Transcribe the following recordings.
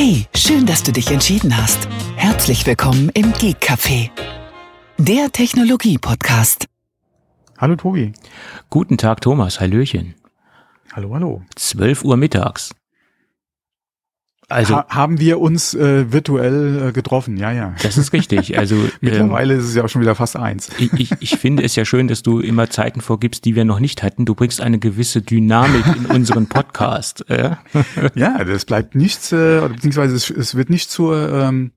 Hey, schön, dass du dich entschieden hast. Herzlich willkommen im Geek Café, der Technologie-Podcast. Hallo Tobi. Guten Tag, Thomas. Hallöchen. Hallo, hallo. 12 Uhr mittags. Also ha haben wir uns äh, virtuell äh, getroffen, ja, ja. Das ist richtig. Also mittlerweile ähm, ist es ja auch schon wieder fast eins. Ich, ich, ich finde es ja schön, dass du immer Zeiten vorgibst, die wir noch nicht hatten. Du bringst eine gewisse Dynamik in unseren Podcast. Äh? Ja, das bleibt nichts, äh, beziehungsweise es, es wird nicht zur ähm,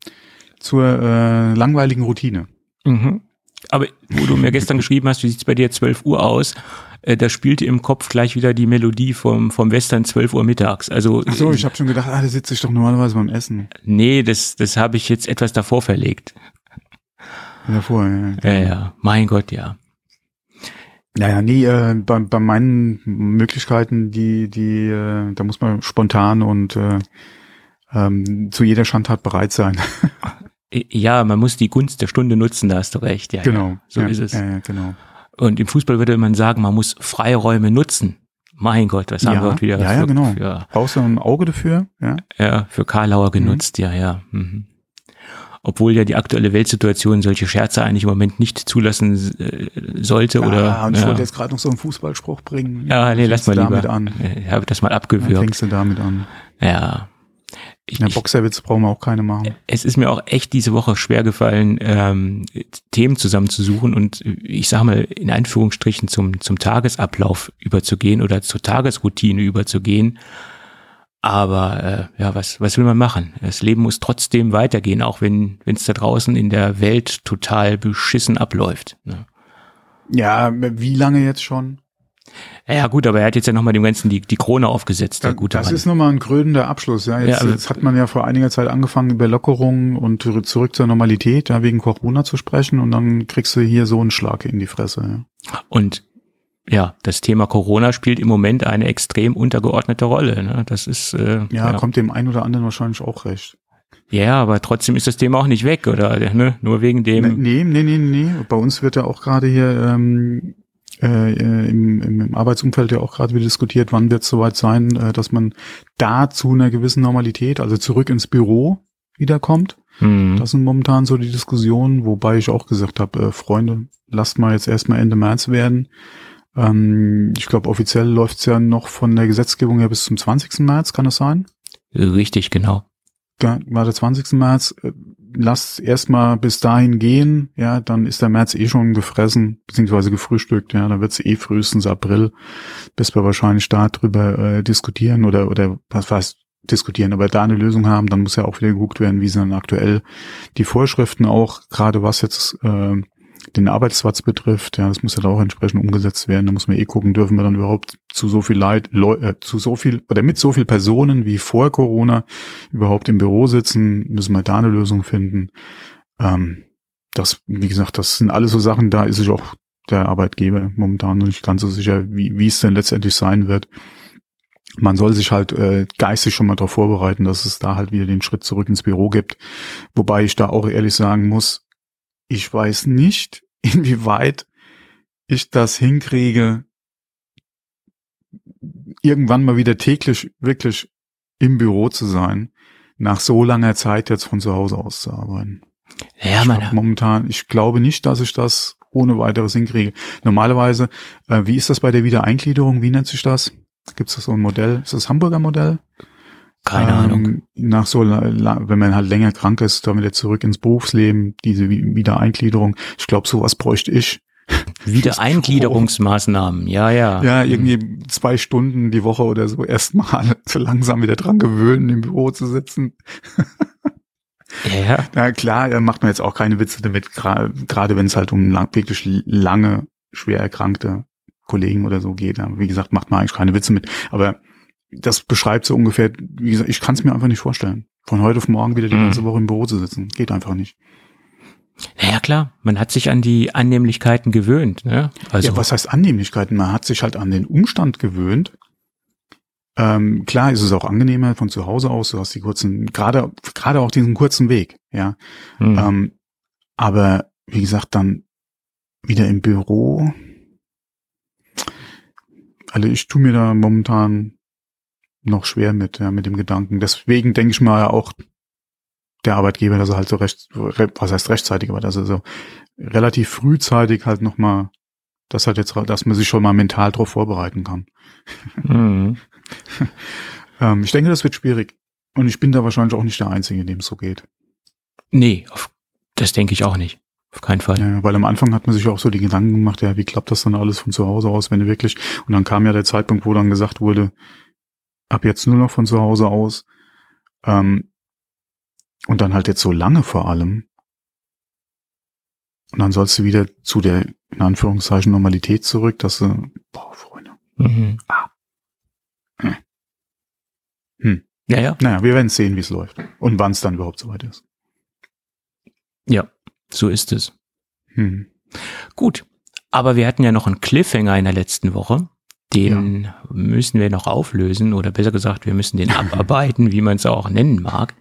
zur äh, langweiligen Routine. Mhm. Aber wo du mir gestern geschrieben hast, wie sieht's bei dir 12 Uhr aus? Äh, da spielte im Kopf gleich wieder die Melodie vom, vom Western 12 Uhr mittags. Also, Ach so, ich habe schon gedacht, ah, da sitze ich doch normalerweise beim Essen. Nee, das, das habe ich jetzt etwas davor verlegt. Davor, ja. Ja, ja, mein Gott, ja. Naja, nee, äh, bei, bei meinen Möglichkeiten, die, die, äh, da muss man spontan und äh, ähm, zu jeder Schandtat bereit sein. ja, man muss die Gunst der Stunde nutzen, da hast du recht. Ja, genau. Ja, so ja, ist es. Ja, genau. Und im Fußball würde man sagen, man muss Freiräume nutzen. Mein Gott, was haben ja, wir heute wieder? Ja, für, ja, genau. Für, Brauchst du ein Auge dafür? Ja, ja für Karlauer genutzt, mhm. ja, ja. Mhm. Obwohl ja die aktuelle Weltsituation solche Scherze eigentlich im Moment nicht zulassen äh, sollte ja, oder. Und ich ja. wollte jetzt gerade noch so einen Fußballspruch bringen. Ja, nee, lass mal lieber. damit an. Ich habe das mal abgewürgt. Dann fängst du damit an. Ja. Ich, ja, Boxerwitz brauchen wir auch keine machen. Es ist mir auch echt diese Woche schwer gefallen, ähm, Themen zusammenzusuchen und ich sage mal in Anführungsstrichen zum, zum Tagesablauf überzugehen oder zur Tagesroutine überzugehen. Aber äh, ja, was, was will man machen? Das Leben muss trotzdem weitergehen, auch wenn es da draußen in der Welt total beschissen abläuft. Ne? Ja, wie lange jetzt schon? Ja gut, aber er hat jetzt ja nochmal dem Ganzen die, die Krone aufgesetzt, der gute Das Mann. ist nochmal ein krönender Abschluss. Ja, jetzt, Ja, aber- jetzt hat man ja vor einiger Zeit angefangen, über Lockerungen und zurück zur Normalität, ja, wegen Corona zu sprechen und dann kriegst du hier so einen Schlag in die Fresse. Ja. Und ja, das Thema Corona spielt im Moment eine extrem untergeordnete Rolle. Ne? Das ist äh, Ja, kommt dem einen oder anderen wahrscheinlich auch recht. Ja, aber trotzdem ist das Thema auch nicht weg, oder? Ne? Nur wegen dem. Nee, nee, nee, nee. Bei uns wird ja auch gerade hier ähm, äh, im, im, im Arbeitsumfeld ja auch gerade wieder diskutiert, wann wird es soweit sein, äh, dass man da zu einer gewissen Normalität, also zurück ins Büro wiederkommt. Hm. Das sind momentan so die Diskussionen, wobei ich auch gesagt habe, äh, Freunde, lasst mal jetzt erstmal Ende März werden. Ähm, ich glaube, offiziell läuft's ja noch von der Gesetzgebung her bis zum 20. März, kann das sein? Richtig, genau. War der 20. März. Lasst erstmal bis dahin gehen, ja, dann ist der März eh schon gefressen, beziehungsweise gefrühstückt, ja, dann wird's eh frühestens April, bis wir wahrscheinlich da drüber äh, diskutieren oder, oder was heißt diskutieren, aber da eine Lösung haben, dann muss ja auch wieder geguckt werden, wie sind dann aktuell die Vorschriften auch, gerade was jetzt äh, den Arbeitsplatz betrifft, ja, das muss ja da auch entsprechend umgesetzt werden. Da muss man eh gucken, dürfen wir dann überhaupt zu so viel Leid, Leu äh, zu so viel oder mit so viel Personen wie vor Corona überhaupt im Büro sitzen, müssen wir da eine Lösung finden. Ähm, das, wie gesagt, das sind alles so Sachen, da ist sich auch der Arbeitgeber momentan noch nicht ganz so sicher, wie, wie es denn letztendlich sein wird. Man soll sich halt äh, geistig schon mal darauf vorbereiten, dass es da halt wieder den Schritt zurück ins Büro gibt. Wobei ich da auch ehrlich sagen muss, ich weiß nicht, inwieweit ich das hinkriege, irgendwann mal wieder täglich wirklich im Büro zu sein, nach so langer Zeit jetzt von zu Hause aus zu arbeiten. Ja, ich momentan, ich glaube nicht, dass ich das ohne weiteres hinkriege. Normalerweise, äh, wie ist das bei der Wiedereingliederung? Wie nennt sich das? Gibt es so ein Modell? Ist das Hamburger Modell? Keine ähm, Ahnung. Nach so, wenn man halt länger krank ist, dann wieder zurück ins Berufsleben, diese Wi- Wiedereingliederung. Ich glaube, sowas bräuchte ich. Wiedereingliederungsmaßnahmen, ja, ja. Ja, irgendwie zwei Stunden die Woche oder so erstmal so langsam wieder dran gewöhnen, im Büro zu sitzen. Ja. Na klar, da macht man jetzt auch keine Witze damit, gerade wenn es halt um lang, wirklich lange, schwer erkrankte Kollegen oder so geht. Wie gesagt, macht man eigentlich keine Witze mit. Aber das beschreibt so ungefähr, wie gesagt, ich kann es mir einfach nicht vorstellen. Von heute auf morgen wieder die Mhm. ganze Woche im Büro zu sitzen. Geht einfach nicht. Ja, klar, man hat sich an die Annehmlichkeiten gewöhnt. Ne? Also, ja, was heißt Annehmlichkeiten? Man hat sich halt an den Umstand gewöhnt. Ähm, klar ist es auch angenehmer von zu Hause aus. Du hast die kurzen, gerade gerade auch diesen kurzen Weg, ja. hm. Ähm, aber wie gesagt, dann wieder im Büro. Also ich tue mir da momentan noch schwer mit, ja, mit dem Gedanken. Deswegen denke ich mal auch der Arbeitgeber, dass er halt so recht, was heißt rechtzeitig, aber dass er so relativ frühzeitig halt nochmal, das hat jetzt, dass man sich schon mal mental drauf vorbereiten kann. Mhm. ähm, ich denke, das wird schwierig. Und ich bin da wahrscheinlich auch nicht der Einzige, dem es so geht. Nee, das denke ich auch nicht. Auf keinen Fall. Ja, weil am Anfang hat man sich auch so die Gedanken gemacht, ja, wie klappt das dann alles von zu Hause aus, wenn du wirklich, und dann kam ja der Zeitpunkt, wo dann gesagt wurde, ab jetzt nur noch von zu Hause aus, ähm, und dann halt jetzt so lange vor allem. Und dann sollst du wieder zu der, in Anführungszeichen, Normalität zurück, dass du, boah, Freunde. Mhm. Ah. Hm. hm. Ja, ja. Naja, wir werden sehen, wie es läuft. Und wann es dann überhaupt soweit ist. Ja, so ist es. Hm. Gut. Aber wir hatten ja noch einen Cliffhanger in der letzten Woche. Den ja. müssen wir noch auflösen oder besser gesagt, wir müssen den abarbeiten, wie man es auch nennen mag.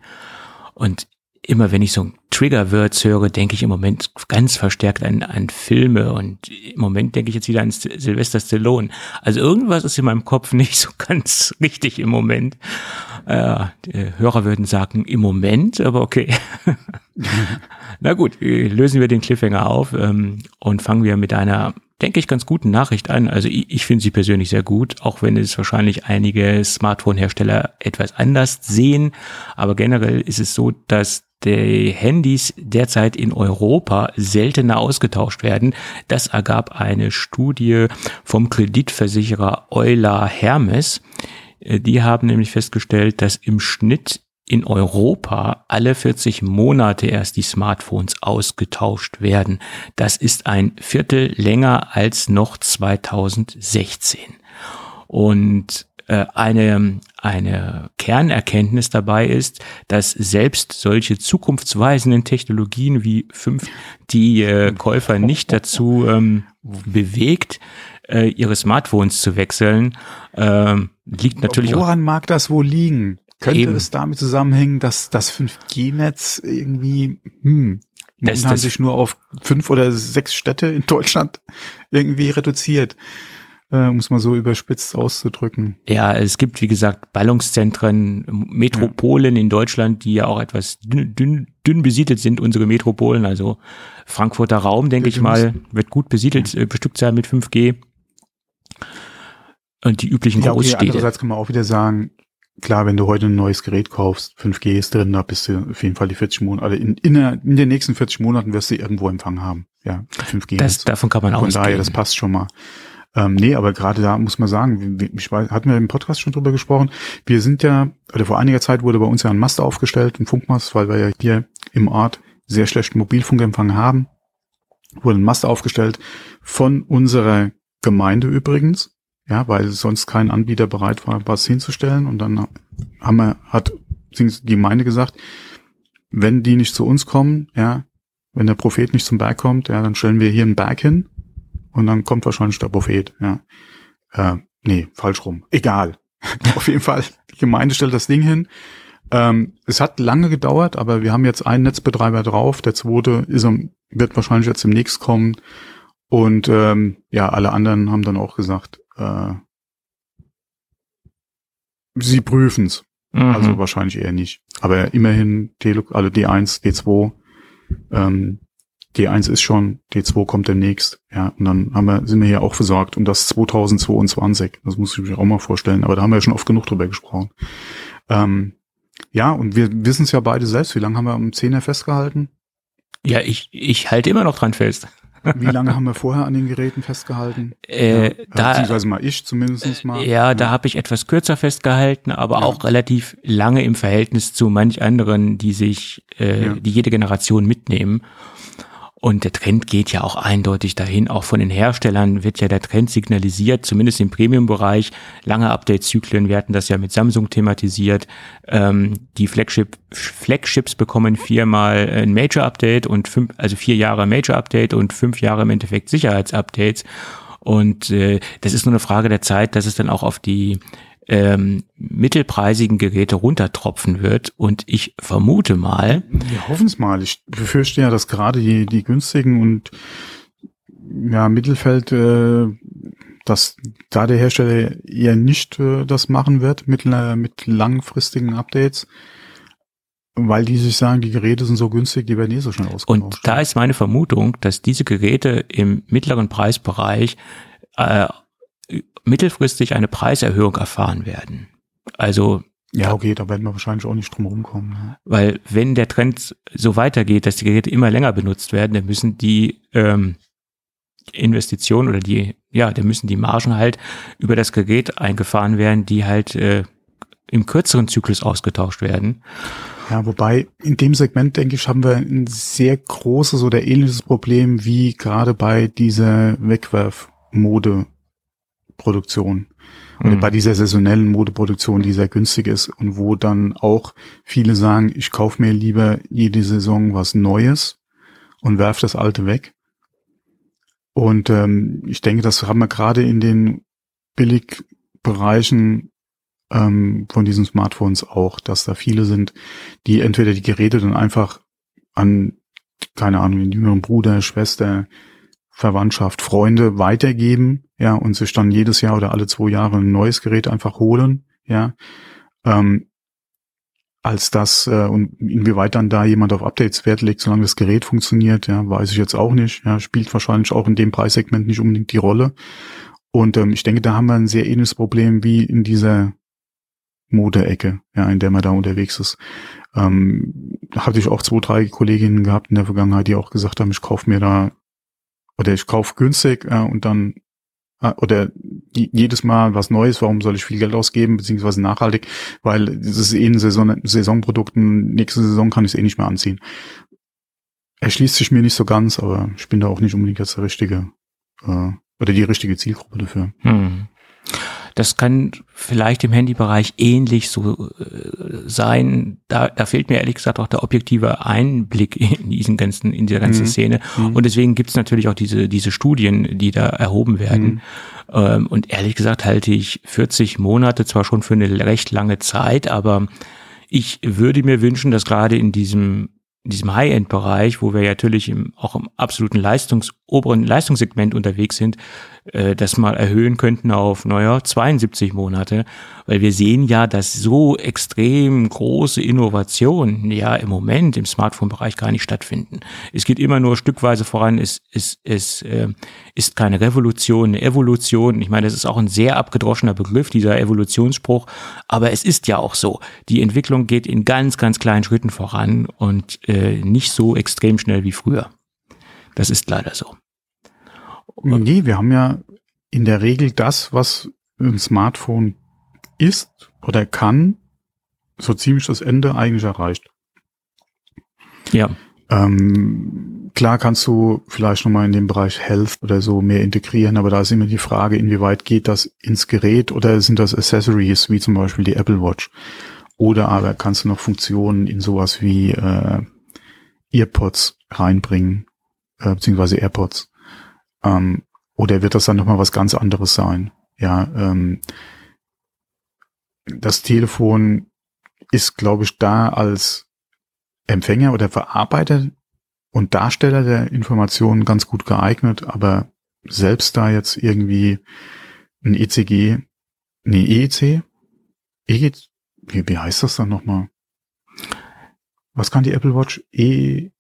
Und immer wenn ich so Trigger-Words höre, denke ich im Moment ganz verstärkt an, an Filme und im Moment denke ich jetzt wieder an Sylvester Stallone. Also irgendwas ist in meinem Kopf nicht so ganz richtig im Moment. Äh, Hörer würden sagen, im Moment, aber okay. Na gut, lösen wir den Cliffhanger auf ähm, und fangen wir mit einer denke ich, ganz guten Nachricht an. Also ich, ich finde sie persönlich sehr gut, auch wenn es wahrscheinlich einige Smartphone-Hersteller etwas anders sehen. Aber generell ist es so, dass die Handys derzeit in Europa seltener ausgetauscht werden. Das ergab eine Studie vom Kreditversicherer Euler Hermes. Äh, die haben nämlich festgestellt, dass im Schnitt in Europa alle 40 Monate erst die Smartphones ausgetauscht werden. Das ist ein Viertel länger als noch 2016. Und äh, eine, eine Kernerkenntnis dabei ist, dass selbst solche zukunftsweisenden Technologien wie 5 die äh, Käufer nicht dazu ähm, bewegt, äh, ihre Smartphones zu wechseln, ähm, liegt natürlich Woran auch, mag das wohl liegen? Könnte Eben. es damit zusammenhängen, dass das 5G-Netz irgendwie, hm, das, das sich nur auf fünf oder sechs Städte in Deutschland irgendwie reduziert, äh, um es mal so überspitzt auszudrücken. Ja, es gibt, wie gesagt, Ballungszentren, Metropolen ja. in Deutschland, die ja auch etwas dünn, dünn, dünn besiedelt sind, unsere Metropolen. Also Frankfurter Raum, denke ich mal, wird gut besiedelt, ja. äh, bestückt sein mit 5G. Und die üblichen ja, okay, Großstädte. Andererseits kann man auch wieder sagen, klar, wenn du heute ein neues Gerät kaufst, 5G ist drin, da bist du auf jeden Fall die 40 Monate, also in, in, der, in den nächsten 40 Monaten wirst du irgendwo Empfang haben. Ja, 5G. Das, davon kann man auch Von daher, das passt schon mal. Ähm, nee, aber gerade da muss man sagen, ich weiß, hatten wir im Podcast schon drüber gesprochen, wir sind ja, oder vor einiger Zeit wurde bei uns ja ein Mast aufgestellt, ein Funkmast, weil wir ja hier im Ort sehr schlechten Mobilfunkempfang haben. Wurde ein Mast aufgestellt von unserer Gemeinde übrigens ja, weil sonst kein Anbieter bereit war, was hinzustellen. Und dann haben wir, hat die Gemeinde gesagt, wenn die nicht zu uns kommen, ja, wenn der Prophet nicht zum Berg kommt, ja, dann stellen wir hier einen Berg hin und dann kommt wahrscheinlich der Prophet, ja. Äh, nee, falsch rum. Egal. Auf jeden Fall, die Gemeinde stellt das Ding hin. Ähm, es hat lange gedauert, aber wir haben jetzt einen Netzbetreiber drauf. Der zweite ist, wird wahrscheinlich jetzt demnächst kommen. Und ähm, ja, alle anderen haben dann auch gesagt, äh, sie prüfen's. Mhm. Also wahrscheinlich eher nicht. Aber immerhin, Tele also D1, D2, ähm, D1 ist schon, D2 kommt demnächst. Ja, und dann haben wir, sind wir hier auch versorgt. Und das 2022. Das muss ich mir auch mal vorstellen. Aber da haben wir ja schon oft genug drüber gesprochen. Ähm, ja, und wir wissen es ja beide selbst. Wie lange haben wir am 10er festgehalten? Ja, ich, ich halte immer noch dran fest. Wie lange haben wir vorher an den Geräten festgehalten? Äh, ja, da, beziehungsweise mal ich zumindest mal. Ja, ja. da habe ich etwas kürzer festgehalten, aber ja. auch relativ lange im Verhältnis zu manch anderen, die sich, äh, die jede Generation mitnehmen. Und der Trend geht ja auch eindeutig dahin. Auch von den Herstellern wird ja der Trend signalisiert, zumindest im Premium-Bereich. Lange Update-Zyklen, wir hatten das ja mit Samsung thematisiert. Ähm, die Flagship, Flagships bekommen viermal ein Major-Update und fünf, also vier Jahre Major-Update und fünf Jahre im Endeffekt Sicherheitsupdates. Und äh, das ist nur eine Frage der Zeit, dass es dann auch auf die ähm, mittelpreisigen Geräte runtertropfen wird. Und ich vermute mal. Wir hoffen es mal. Ich befürchte ja, dass gerade die, die günstigen und ja, Mittelfeld äh, dass da der Hersteller eher nicht äh, das machen wird mit, äh, mit langfristigen Updates, weil die sich sagen, die Geräte sind so günstig, die werden eh so schnell ausgetauscht. Und da ist meine Vermutung, dass diese Geräte im mittleren Preisbereich äh, mittelfristig eine Preiserhöhung erfahren werden. Also ja, okay, da werden wir wahrscheinlich auch nicht drum rumkommen. Ja. Weil wenn der Trend so weitergeht, dass die Geräte immer länger benutzt werden, dann müssen die ähm, Investitionen oder die, ja, dann müssen die Margen halt über das Gerät eingefahren werden, die halt äh, im kürzeren Zyklus ausgetauscht werden. Ja, wobei in dem Segment, denke ich, haben wir ein sehr großes oder ähnliches Problem wie gerade bei dieser Wegwerf-Mode-Produktion. Oder mhm. bei dieser saisonellen Modeproduktion, die sehr günstig ist und wo dann auch viele sagen, ich kaufe mir lieber jede Saison was Neues und werf das alte weg. Und ähm, ich denke, das haben wir gerade in den Billigbereichen ähm, von diesen Smartphones auch, dass da viele sind, die entweder die Geräte dann einfach an, keine Ahnung, den jüngeren Bruder, Schwester, Verwandtschaft, Freunde weitergeben, ja, und sich dann jedes Jahr oder alle zwei Jahre ein neues Gerät einfach holen, ja, ähm, als das äh, und inwieweit dann da jemand auf Updates Wert legt, solange das Gerät funktioniert, ja, weiß ich jetzt auch nicht. Ja, spielt wahrscheinlich auch in dem Preissegment nicht unbedingt die Rolle. Und ähm, ich denke, da haben wir ein sehr ähnliches Problem wie in dieser Mode-Ecke, ja, in der man da unterwegs ist. Ähm, hatte ich auch zwei, drei Kolleginnen gehabt in der Vergangenheit, die auch gesagt haben, ich kaufe mir da oder ich kaufe günstig äh, und dann äh, oder jedes Mal was Neues, warum soll ich viel Geld ausgeben, beziehungsweise nachhaltig, weil das ist eh ein Saison, Saisonprodukt, nächste Saison kann ich es eh nicht mehr anziehen. Erschließt sich mir nicht so ganz, aber ich bin da auch nicht unbedingt jetzt der richtige äh, oder die richtige Zielgruppe dafür. Hm. Das kann vielleicht im Handybereich ähnlich so äh, sein. Da, da fehlt mir ehrlich gesagt auch der objektive Einblick in diesen ganzen, in dieser ganzen mhm. Szene. Mhm. Und deswegen gibt es natürlich auch diese, diese Studien, die da erhoben werden. Mhm. Ähm, und ehrlich gesagt halte ich 40 Monate zwar schon für eine recht lange Zeit, aber ich würde mir wünschen, dass gerade in diesem in diesem High-End-Bereich, wo wir natürlich im, auch im absoluten Leistungs oberen Leistungssegment unterwegs sind, äh, das mal erhöhen könnten auf, naja, 72 Monate, weil wir sehen ja, dass so extrem große Innovationen ja im Moment im Smartphone-Bereich gar nicht stattfinden. Es geht immer nur stückweise voran, es, es, es äh, ist keine Revolution, eine Evolution. Ich meine, das ist auch ein sehr abgedroschener Begriff, dieser Evolutionsspruch, aber es ist ja auch so. Die Entwicklung geht in ganz, ganz kleinen Schritten voran und äh, nicht so extrem schnell wie früher. Das ist leider so. Nee, wir haben ja in der Regel das, was ein Smartphone ist oder kann, so ziemlich das Ende eigentlich erreicht. Ja. Ähm, klar kannst du vielleicht nochmal in dem Bereich Health oder so mehr integrieren, aber da ist immer die Frage, inwieweit geht das ins Gerät oder sind das Accessories, wie zum Beispiel die Apple Watch? Oder aber kannst du noch Funktionen in sowas wie äh, Earpods reinbringen, äh, beziehungsweise AirPods. Ähm, oder wird das dann nochmal was ganz anderes sein? Ja, ähm, das Telefon ist, glaube ich, da als Empfänger oder Verarbeiter und Darsteller der Informationen ganz gut geeignet, aber selbst da jetzt irgendwie ein ECG, nee, EEC, EEC, wie, wie heißt das dann nochmal? Was kann die Apple Watch? E,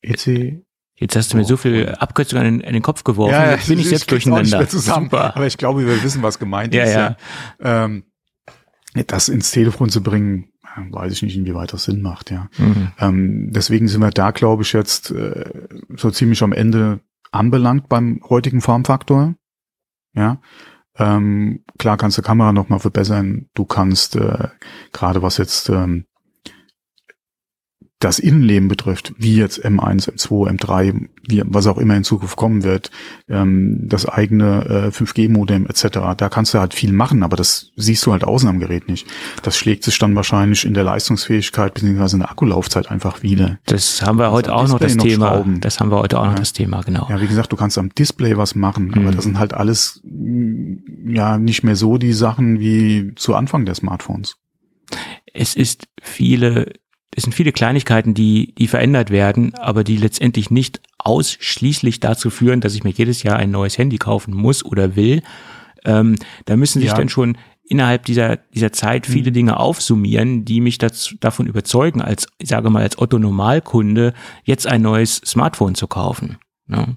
EC, Jetzt hast du mir so viel Abkürzungen an, an den Kopf geworfen, ja, jetzt bin ich jetzt durcheinander. Zusammen, Super. Aber ich glaube, wir wissen, was gemeint ja, ist. Ja. ja. Ähm, das ins Telefon zu bringen, weiß ich nicht, inwieweit das Sinn macht, ja. Mhm. Ähm, deswegen sind wir da, glaube ich, jetzt äh, so ziemlich am Ende anbelangt beim heutigen Formfaktor. Ja. Ähm, klar kannst du Kamera nochmal verbessern. Du kannst äh, gerade was jetzt ähm, das Innenleben betrifft, wie jetzt M1, M2, M3, wie, was auch immer in Zukunft kommen wird, ähm, das eigene äh, 5G-Modem etc., da kannst du halt viel machen, aber das siehst du halt außen am Gerät nicht. Das schlägt sich dann wahrscheinlich in der Leistungsfähigkeit bzw. in der Akkulaufzeit einfach wieder. Das haben wir heute auch noch das noch Thema. Schrauben. Das haben wir heute auch ja. noch das Thema, genau. Ja, wie gesagt, du kannst am Display was machen, mhm. aber das sind halt alles mm, ja nicht mehr so die Sachen wie zu Anfang der Smartphones. Es ist viele es sind viele Kleinigkeiten, die, die verändert werden, aber die letztendlich nicht ausschließlich dazu führen, dass ich mir jedes Jahr ein neues Handy kaufen muss oder will. Ähm, da müssen sich ja. dann schon innerhalb dieser, dieser Zeit viele mhm. Dinge aufsummieren, die mich dazu, davon überzeugen, als, ich sage mal, als Otto Normalkunde jetzt ein neues Smartphone zu kaufen. Ne?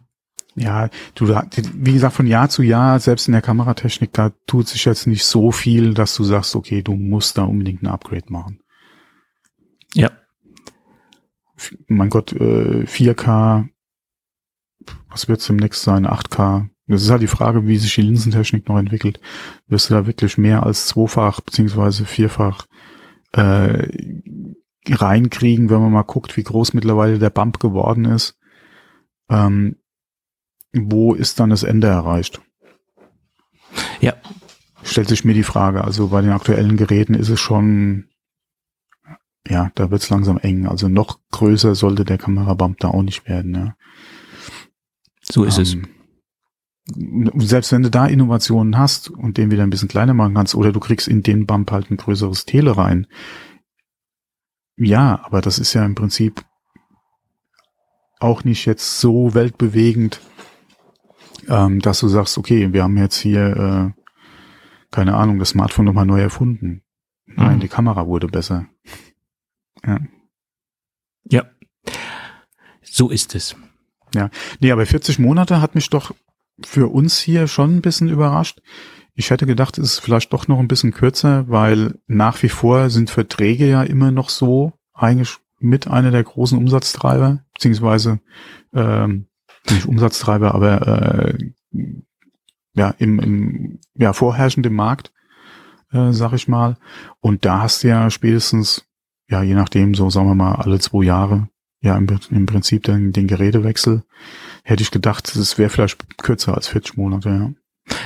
Ja, du, wie gesagt, von Jahr zu Jahr, selbst in der Kameratechnik, da tut sich jetzt nicht so viel, dass du sagst, okay, du musst da unbedingt ein Upgrade machen. Ja. Mein Gott, äh, 4K, was wird es demnächst sein? 8K, das ist halt die Frage, wie sich die Linsentechnik noch entwickelt. Wirst du da wirklich mehr als zweifach beziehungsweise vierfach äh, reinkriegen, wenn man mal guckt, wie groß mittlerweile der Bump geworden ist? Ähm, wo ist dann das Ende erreicht? Ja. Stellt sich mir die Frage. Also bei den aktuellen Geräten ist es schon, ja, da wird es langsam eng. Also noch größer sollte der Kamerabump da auch nicht werden. Ja. So ist ähm, es selbst wenn du da Innovationen hast und den wieder ein bisschen kleiner machen kannst, oder du kriegst in den Bump halt ein größeres Tele rein. Ja, aber das ist ja im Prinzip auch nicht jetzt so weltbewegend, ähm, dass du sagst, okay, wir haben jetzt hier, äh, keine Ahnung, das Smartphone nochmal neu erfunden. Nein, mhm. die Kamera wurde besser. Ja. Ja. So ist es. Ja. Nee, aber 40 Monate hat mich doch für uns hier schon ein bisschen überrascht. Ich hätte gedacht, es ist vielleicht doch noch ein bisschen kürzer, weil nach wie vor sind Verträge ja immer noch so eigentlich mit einer der großen Umsatztreiber, beziehungsweise ähm, nicht Umsatztreiber, aber äh, ja im, im ja, vorherrschenden Markt, äh, sag ich mal. Und da hast du ja spätestens, ja, je nachdem, so sagen wir mal, alle zwei Jahre, ja, im, im Prinzip den, den Gerätewechsel hätte ich gedacht, es wäre vielleicht kürzer als 40 Monate, ja.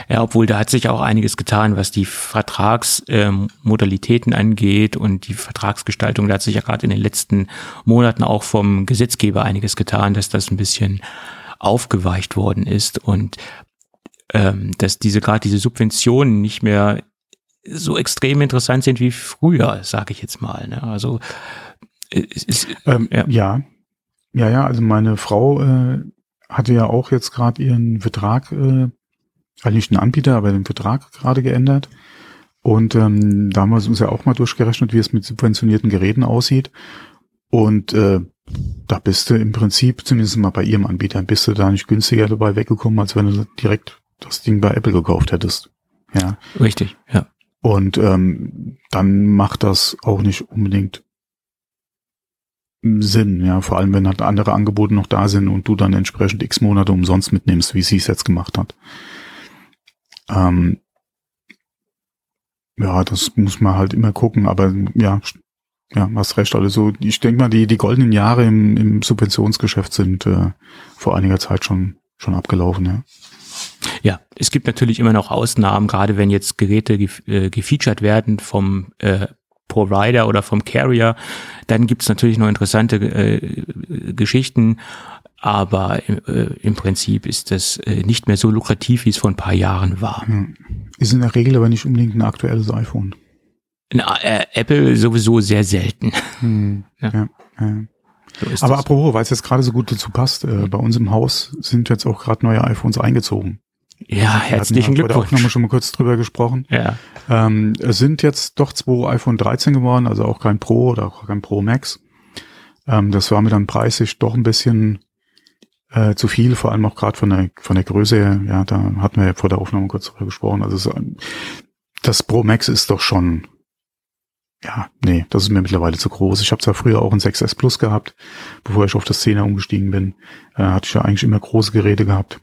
Ja, obwohl da hat sich auch einiges getan, was die Vertragsmodalitäten ähm, angeht und die Vertragsgestaltung. Da hat sich ja gerade in den letzten Monaten auch vom Gesetzgeber einiges getan, dass das ein bisschen aufgeweicht worden ist und ähm, dass diese gerade diese Subventionen nicht mehr so extrem interessant sind wie früher, sage ich jetzt mal. Ne? Also es ist, ähm, ja. ja. ja, ja, also meine Frau äh, hatte ja auch jetzt gerade ihren Vertrag, äh, also nicht einen Anbieter, aber den Vertrag gerade geändert. Und ähm, da haben wir uns ja auch mal durchgerechnet, wie es mit subventionierten Geräten aussieht. Und äh, da bist du im Prinzip, zumindest mal bei ihrem Anbieter, bist du da nicht günstiger dabei weggekommen, als wenn du direkt das Ding bei Apple gekauft hättest. Ja. Richtig, ja. Und ähm, dann macht das auch nicht unbedingt Sinn, ja, vor allem wenn halt andere Angebote noch da sind und du dann entsprechend x Monate umsonst mitnimmst, wie sie es jetzt gemacht hat. Ähm, ja, das muss man halt immer gucken, aber ja, ja, hast recht. Also ich denke mal, die, die goldenen Jahre im, im Subventionsgeschäft sind äh, vor einiger Zeit schon, schon abgelaufen, ja. Ja, es gibt natürlich immer noch Ausnahmen, gerade wenn jetzt Geräte gef äh, gefeatured werden vom äh, Provider oder vom Carrier. Dann gibt's natürlich noch interessante äh, Geschichten, aber äh, im Prinzip ist das äh, nicht mehr so lukrativ, wie es vor ein paar Jahren war. Hm. Ist in der Regel aber nicht unbedingt ein aktuelles iPhone. Na, äh, Apple sowieso sehr selten. Hm. Ja. Ja, ja. So aber das. apropos, weil es jetzt gerade so gut dazu passt, äh, bei uns im Haus sind jetzt auch gerade neue iPhones eingezogen. Ja, herzlichen Wir Glückwunsch. auch nochmal schon mal kurz drüber gesprochen. Ja. Ähm, es sind jetzt doch zwei iPhone 13 geworden, also auch kein Pro oder auch kein Pro Max. Ähm, das war mir dann preislich doch ein bisschen äh, zu viel, vor allem auch gerade von der von der Größe her. Ja, da hatten wir ja vor der Aufnahme kurz drüber gesprochen. Also so, das Pro Max ist doch schon ja, nee, das ist mir mittlerweile zu groß. Ich habe zwar früher auch ein 6S Plus gehabt, bevor ich auf das 10er umgestiegen bin. Äh, hatte ich ja eigentlich immer große Geräte gehabt.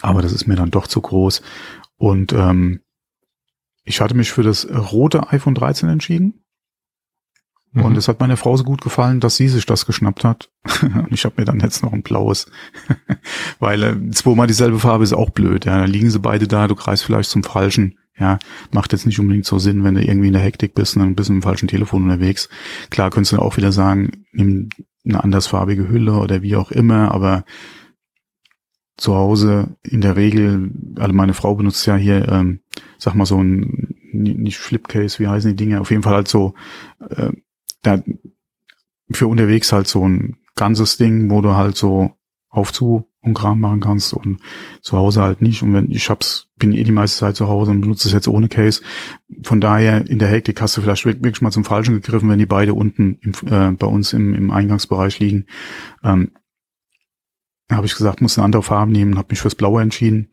Aber das ist mir dann doch zu groß. Und ähm, ich hatte mich für das rote iPhone 13 entschieden. Mhm. Und es hat meiner Frau so gut gefallen, dass sie sich das geschnappt hat. und ich habe mir dann jetzt noch ein blaues. Weil äh, zweimal dieselbe Farbe ist auch blöd. Ja, dann liegen sie beide da, du kreist vielleicht zum falschen. Ja, macht jetzt nicht unbedingt so Sinn, wenn du irgendwie in der Hektik bist und dann bist du mit dem falschen Telefon unterwegs. Klar könntest du auch wieder sagen, nimm eine andersfarbige Hülle oder wie auch immer, aber zu Hause in der Regel, also meine Frau benutzt ja hier, ähm, sag mal so ein, nicht Flipcase, wie heißen die Dinge, auf jeden Fall halt so, äh, da, für unterwegs halt so ein ganzes Ding, wo du halt so Aufzu und Kram machen kannst und zu Hause halt nicht. Und wenn ich hab's, bin eh die meiste Zeit zu Hause und benutze es jetzt ohne Case. Von daher in der Hektik hast du vielleicht wirklich mal zum Falschen gegriffen, wenn die beide unten im, äh, bei uns im, im Eingangsbereich liegen. Ähm, habe ich gesagt, muss eine andere Farbe nehmen, habe mich fürs Blaue entschieden.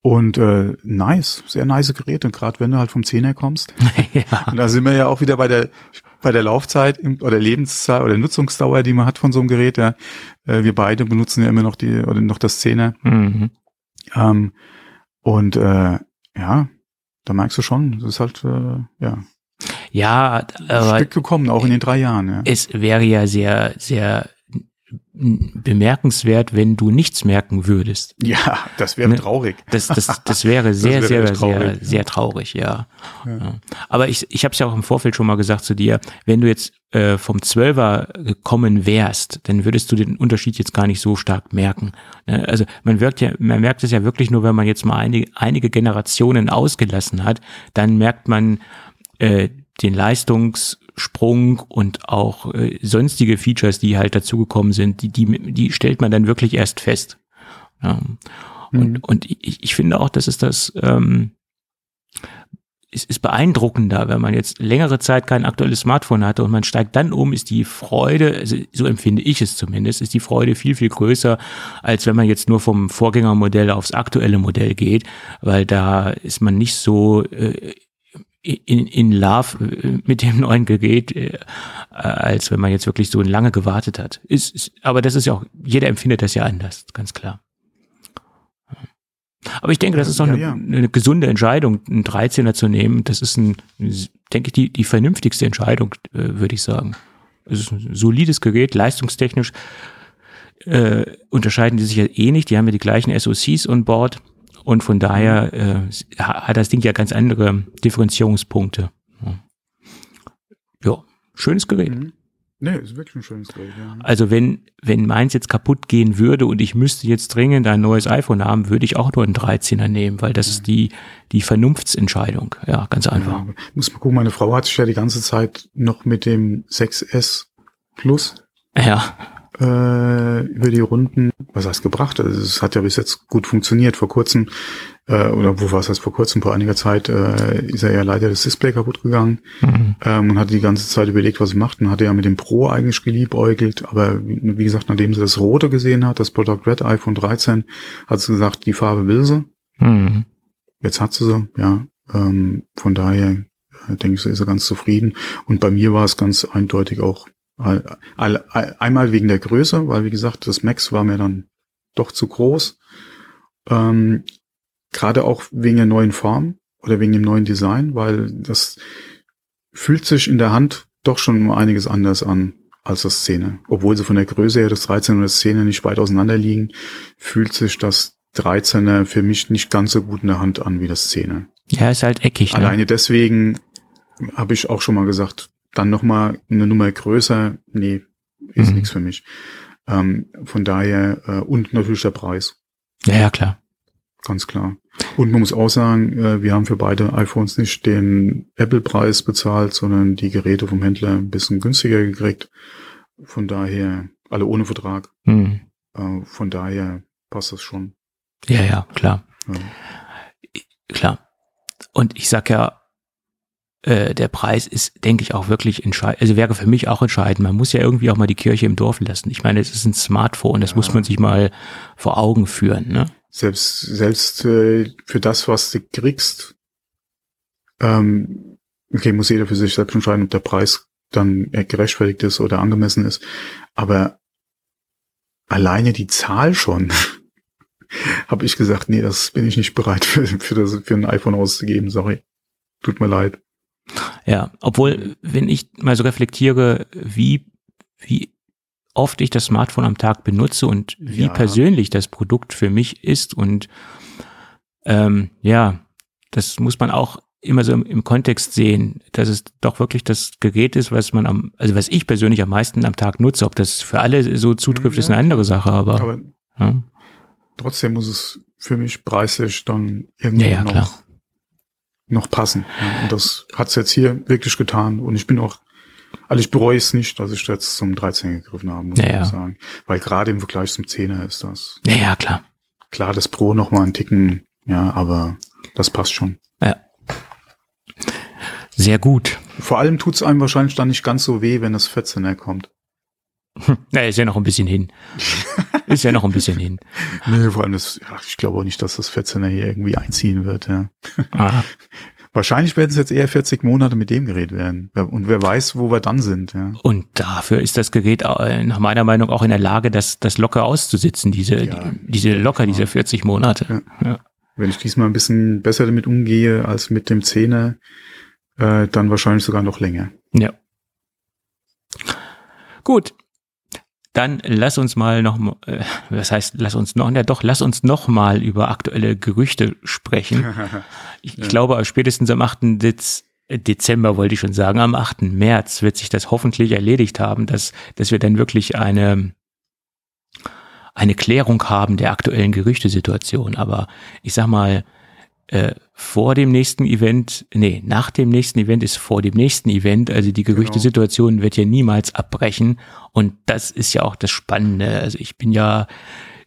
Und äh, nice, sehr nice Geräte, gerade wenn du halt vom Zehner kommst. ja. Und da sind wir ja auch wieder bei der bei der Laufzeit oder Lebenszeit oder Nutzungsdauer, die man hat von so einem Gerät. Ja. Äh, wir beide benutzen ja immer noch die oder noch das Zehner. Mhm. Ähm, und äh, ja, da merkst du schon, das ist halt äh, ja. Ja, aber Stück gekommen, auch in den drei Jahren. Ja. Es wäre ja sehr, sehr bemerkenswert, wenn du nichts merken würdest. Ja, das wäre ne? traurig. Das, das, das wäre sehr, das wäre sehr, traurig. sehr, sehr traurig, ja. ja. Aber ich, ich habe es ja auch im Vorfeld schon mal gesagt zu dir, wenn du jetzt äh, vom Zwölfer gekommen wärst, dann würdest du den Unterschied jetzt gar nicht so stark merken. Ne? Also man wirkt ja, man merkt es ja wirklich nur, wenn man jetzt mal einige, einige Generationen ausgelassen hat, dann merkt man äh, den Leistungs Sprung und auch äh, sonstige Features, die halt dazugekommen sind, die, die, die stellt man dann wirklich erst fest. Und, mhm. und ich, ich finde auch, dass es das ähm, es ist beeindruckender, wenn man jetzt längere Zeit kein aktuelles Smartphone hatte und man steigt dann um, ist die Freude, also so empfinde ich es zumindest, ist die Freude viel, viel größer, als wenn man jetzt nur vom Vorgängermodell aufs aktuelle Modell geht, weil da ist man nicht so äh, in, in Love äh, mit dem neuen Gerät, äh, als wenn man jetzt wirklich so lange gewartet hat. Ist, ist, aber das ist ja auch, jeder empfindet das ja anders, ganz klar. Aber ich denke, das ist doch ja, eine, ja. eine, gesunde Entscheidung, einen 13er zu nehmen. Das ist ein, denke ich, die, die vernünftigste Entscheidung, äh, würde ich sagen. Es ist ein solides Gerät, leistungstechnisch äh, unterscheiden die sich ja eh nicht. Die haben ja die gleichen SoCs on board. Und von daher äh, hat das Ding ja ganz andere Differenzierungspunkte. Ja, schönes Gerät. Mhm. Nee, ist wirklich ein schönes Gerät, ja. Also wenn, wenn meins jetzt kaputt gehen würde und ich müsste jetzt dringend ein neues iPhone haben, würde ich auch nur einen 13er nehmen, weil das ja. ist die, die Vernunftsentscheidung. Ja, ganz einfach. Ja, muss mal gucken, meine Frau hat sich ja die ganze Zeit noch mit dem 6S Plus ja äh, über die Runden, was heißt gebracht? Also es hat ja bis jetzt gut funktioniert. Vor kurzem, äh, oder wo war es jetzt vor kurzem, vor einiger Zeit, äh, ist er ja leider das Display kaputt gegangen mhm. ähm, und hat die ganze Zeit überlegt, was er macht und hatte ja mit dem Pro eigentlich geliebäugelt, aber wie, gesagt, nachdem sie das Rote gesehen hat, das Product Red iPhone 13, hat sie gesagt, die Farbe will sie. Mhm. Jetzt hat sie sie, ja. Ähm, von daher äh, denke ich, ist er ganz zufrieden. Und bei mir war es ganz eindeutig auch Einmal wegen der Größe, weil wie gesagt, das Max war mir dann doch zu groß. Ähm, Gerade auch wegen der neuen Form oder wegen dem neuen Design, weil das fühlt sich in der Hand doch schon einiges anders an als das Szene. Obwohl sie von der Größe her das 13 und das 10 nicht weit auseinander liegen, fühlt sich das 13er für mich nicht ganz so gut in der Hand an wie das 10er. Ja, ist halt eckig. Ne? Alleine deswegen habe ich auch schon mal gesagt, dann nochmal eine Nummer größer, nee, ist mhm. nichts für mich. Ähm, von daher, äh, und natürlich der Preis. Ja, ja, klar. Ganz klar. Und man muss auch sagen, äh, wir haben für beide iPhones nicht den Apple-Preis bezahlt, sondern die Geräte vom Händler ein bisschen günstiger gekriegt. Von daher, alle ohne Vertrag. Mhm. Äh, von daher passt das schon. Ja, ja, klar. Ja. Klar. Und ich sag ja äh, der Preis ist, denke ich, auch wirklich entscheidend, also wäre für mich auch entscheidend. Man muss ja irgendwie auch mal die Kirche im Dorf lassen. Ich meine, es ist ein Smartphone, das ja. muss man sich mal vor Augen führen. Ne? Selbst, selbst äh, für das, was du kriegst, ähm, okay, muss jeder für sich selbst entscheiden, ob der Preis dann gerechtfertigt ist oder angemessen ist. Aber alleine die Zahl schon, habe ich gesagt, nee, das bin ich nicht bereit für, für, das, für ein iPhone auszugeben, sorry. Tut mir leid. Ja, obwohl, wenn ich mal so reflektiere, wie, wie oft ich das Smartphone am Tag benutze und wie ja. persönlich das Produkt für mich ist und ähm, ja, das muss man auch immer so im, im, Kontext sehen, dass es doch wirklich das Gerät ist, was man am, also was ich persönlich am meisten am Tag nutze. Ob das für alle so zutrifft, ja. ist eine andere Sache, aber, aber ja. trotzdem muss es für mich preislich dann irgendwie ja, noch klar noch passen. Ja, und das hat's jetzt hier wirklich getan. Und ich bin auch Also ich bereue es nicht, dass ich jetzt zum 13 gegriffen habe, muss Naja. ich sagen. Weil gerade im Vergleich zum 10er ist das. Ja, ja, klar. Klar, das Pro noch mal einen Ticken, ja, aber das passt schon. Ja. Sehr gut. Vor allem tut's einem wahrscheinlich dann nicht ganz so weh, wenn das 14er kommt. Na, ist ja noch ein bisschen hin. Ist ja noch ein bisschen hin. Nee, vor allem das, ja, ich glaube auch nicht, dass das 14er hier irgendwie einziehen wird, ja. Ah, Wahrscheinlich werden es jetzt eher 40 Monate mit dem Gerät werden. Und wer weiß, wo wir dann sind, ja. Und dafür ist das Gerät äh, nach meiner Meinung auch in der Lage, das, das locker auszusitzen, diese, Ja. die, diese locker, diese 40 Monate. Ja. Wenn ich diesmal ein bisschen besser damit umgehe als mit dem 10er, äh, dann wahrscheinlich sogar noch länger. ja. Gut. Dann lass uns mal noch, äh, was heißt, lass uns noch, ja doch, lass uns noch mal über aktuelle Gerüchte sprechen. Ich, ich glaube, spätestens am 8. Dez Dezember wollte ich schon sagen, am 8. März wird sich das hoffentlich erledigt haben, dass, dass wir dann wirklich eine, eine Klärung haben der aktuellen Gerüchtesituation. Aber ich sag mal, äh, vor dem nächsten Event, nee, nach dem nächsten Event ist vor dem nächsten Event, also die Gerüchtesituation wird ja niemals abbrechen und das ist ja auch das Spannende. Also ich bin ja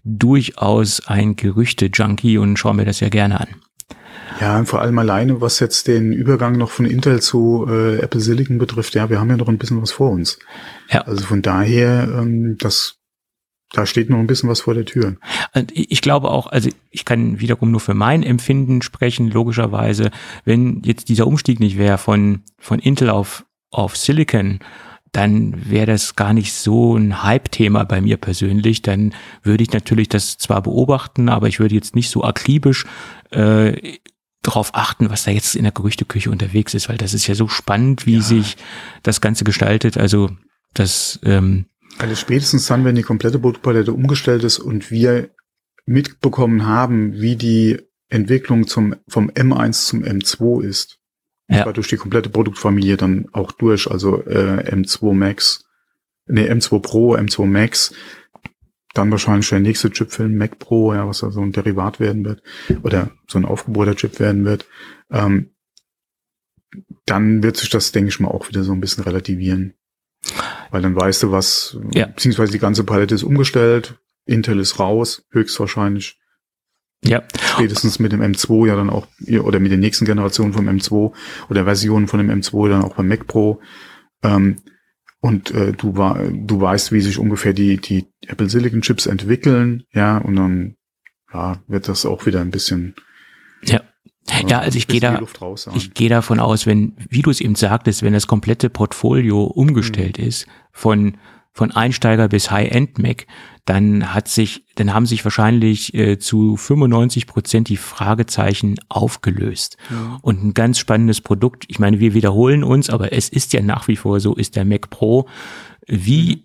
durchaus ein Gerüchte-Junkie und schaue mir das ja gerne an. Ja, und vor allem alleine, was jetzt den Übergang noch von Intel zu äh, Apple Silicon betrifft, ja, wir haben ja noch ein bisschen was vor uns. Ja. Also von daher, ähm, das, da steht noch ein bisschen was vor der Tür. Ich glaube auch, also ich kann wiederum nur für mein Empfinden sprechen, logischerweise, wenn jetzt dieser Umstieg nicht wäre von, von Intel auf, auf Silicon, dann wäre das gar nicht so ein Hype-Thema bei mir persönlich. Dann würde ich natürlich das zwar beobachten, aber ich würde jetzt nicht so akribisch äh, darauf achten, was da jetzt in der Gerüchteküche unterwegs ist, weil das ist ja so spannend, wie Ja. sich das Ganze gestaltet. Also das ähm, Also spätestens dann, wenn die komplette Produktpalette umgestellt ist und wir mitbekommen haben, wie die Entwicklung zum, vom M1 zum M2 ist. Ja. durch die komplette Produktfamilie dann auch durch, also äh, M2 Max, nee, M2 Pro, M2 Max, dann wahrscheinlich der nächste Chip für den Mac Pro, ja, was da so ein Derivat werden wird, oder so ein aufgebohrter Chip werden wird, ähm, dann wird sich das, denke ich mal, auch wieder so ein bisschen relativieren. Weil dann weißt du, was, Ja. beziehungsweise die ganze Palette ist umgestellt, Intel ist raus, höchstwahrscheinlich. ja, Spätestens mit dem M2 ja dann auch, oder mit den nächsten Generationen vom M2 oder Versionen von dem M2 dann auch beim Mac Pro. Ähm, und äh, du, war, du weißt, wie sich ungefähr die, die Apple Silicon Chips entwickeln, ja, und dann ja, wird das auch wieder ein bisschen. ja. Ja, also ich gehe da, raus, Ich gehe davon aus, wenn, wie du es eben sagtest, wenn das komplette Portfolio umgestellt Mhm. ist, von, von Einsteiger bis High-End-Mac, dann hat sich, dann haben sich wahrscheinlich äh, zu 95 Prozent die Fragezeichen aufgelöst. Ja. Und ein ganz spannendes Produkt, ich meine, wir wiederholen uns, aber es ist ja nach wie vor so, ist der Mac Pro. Wie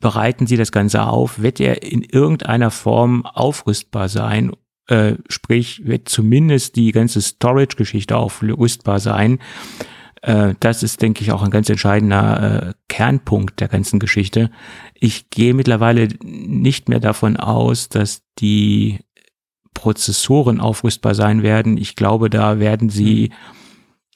bereiten Sie das Ganze auf? Wird er in irgendeiner Form aufrüstbar sein? Äh, sprich, wird zumindest die ganze Storage-Geschichte aufrüstbar sein? Äh, das ist, denke ich, auch ein ganz entscheidender äh, Kernpunkt der ganzen Geschichte. Ich gehe mittlerweile nicht mehr davon aus, dass die Prozessoren aufrüstbar sein werden. Ich glaube, da werden sie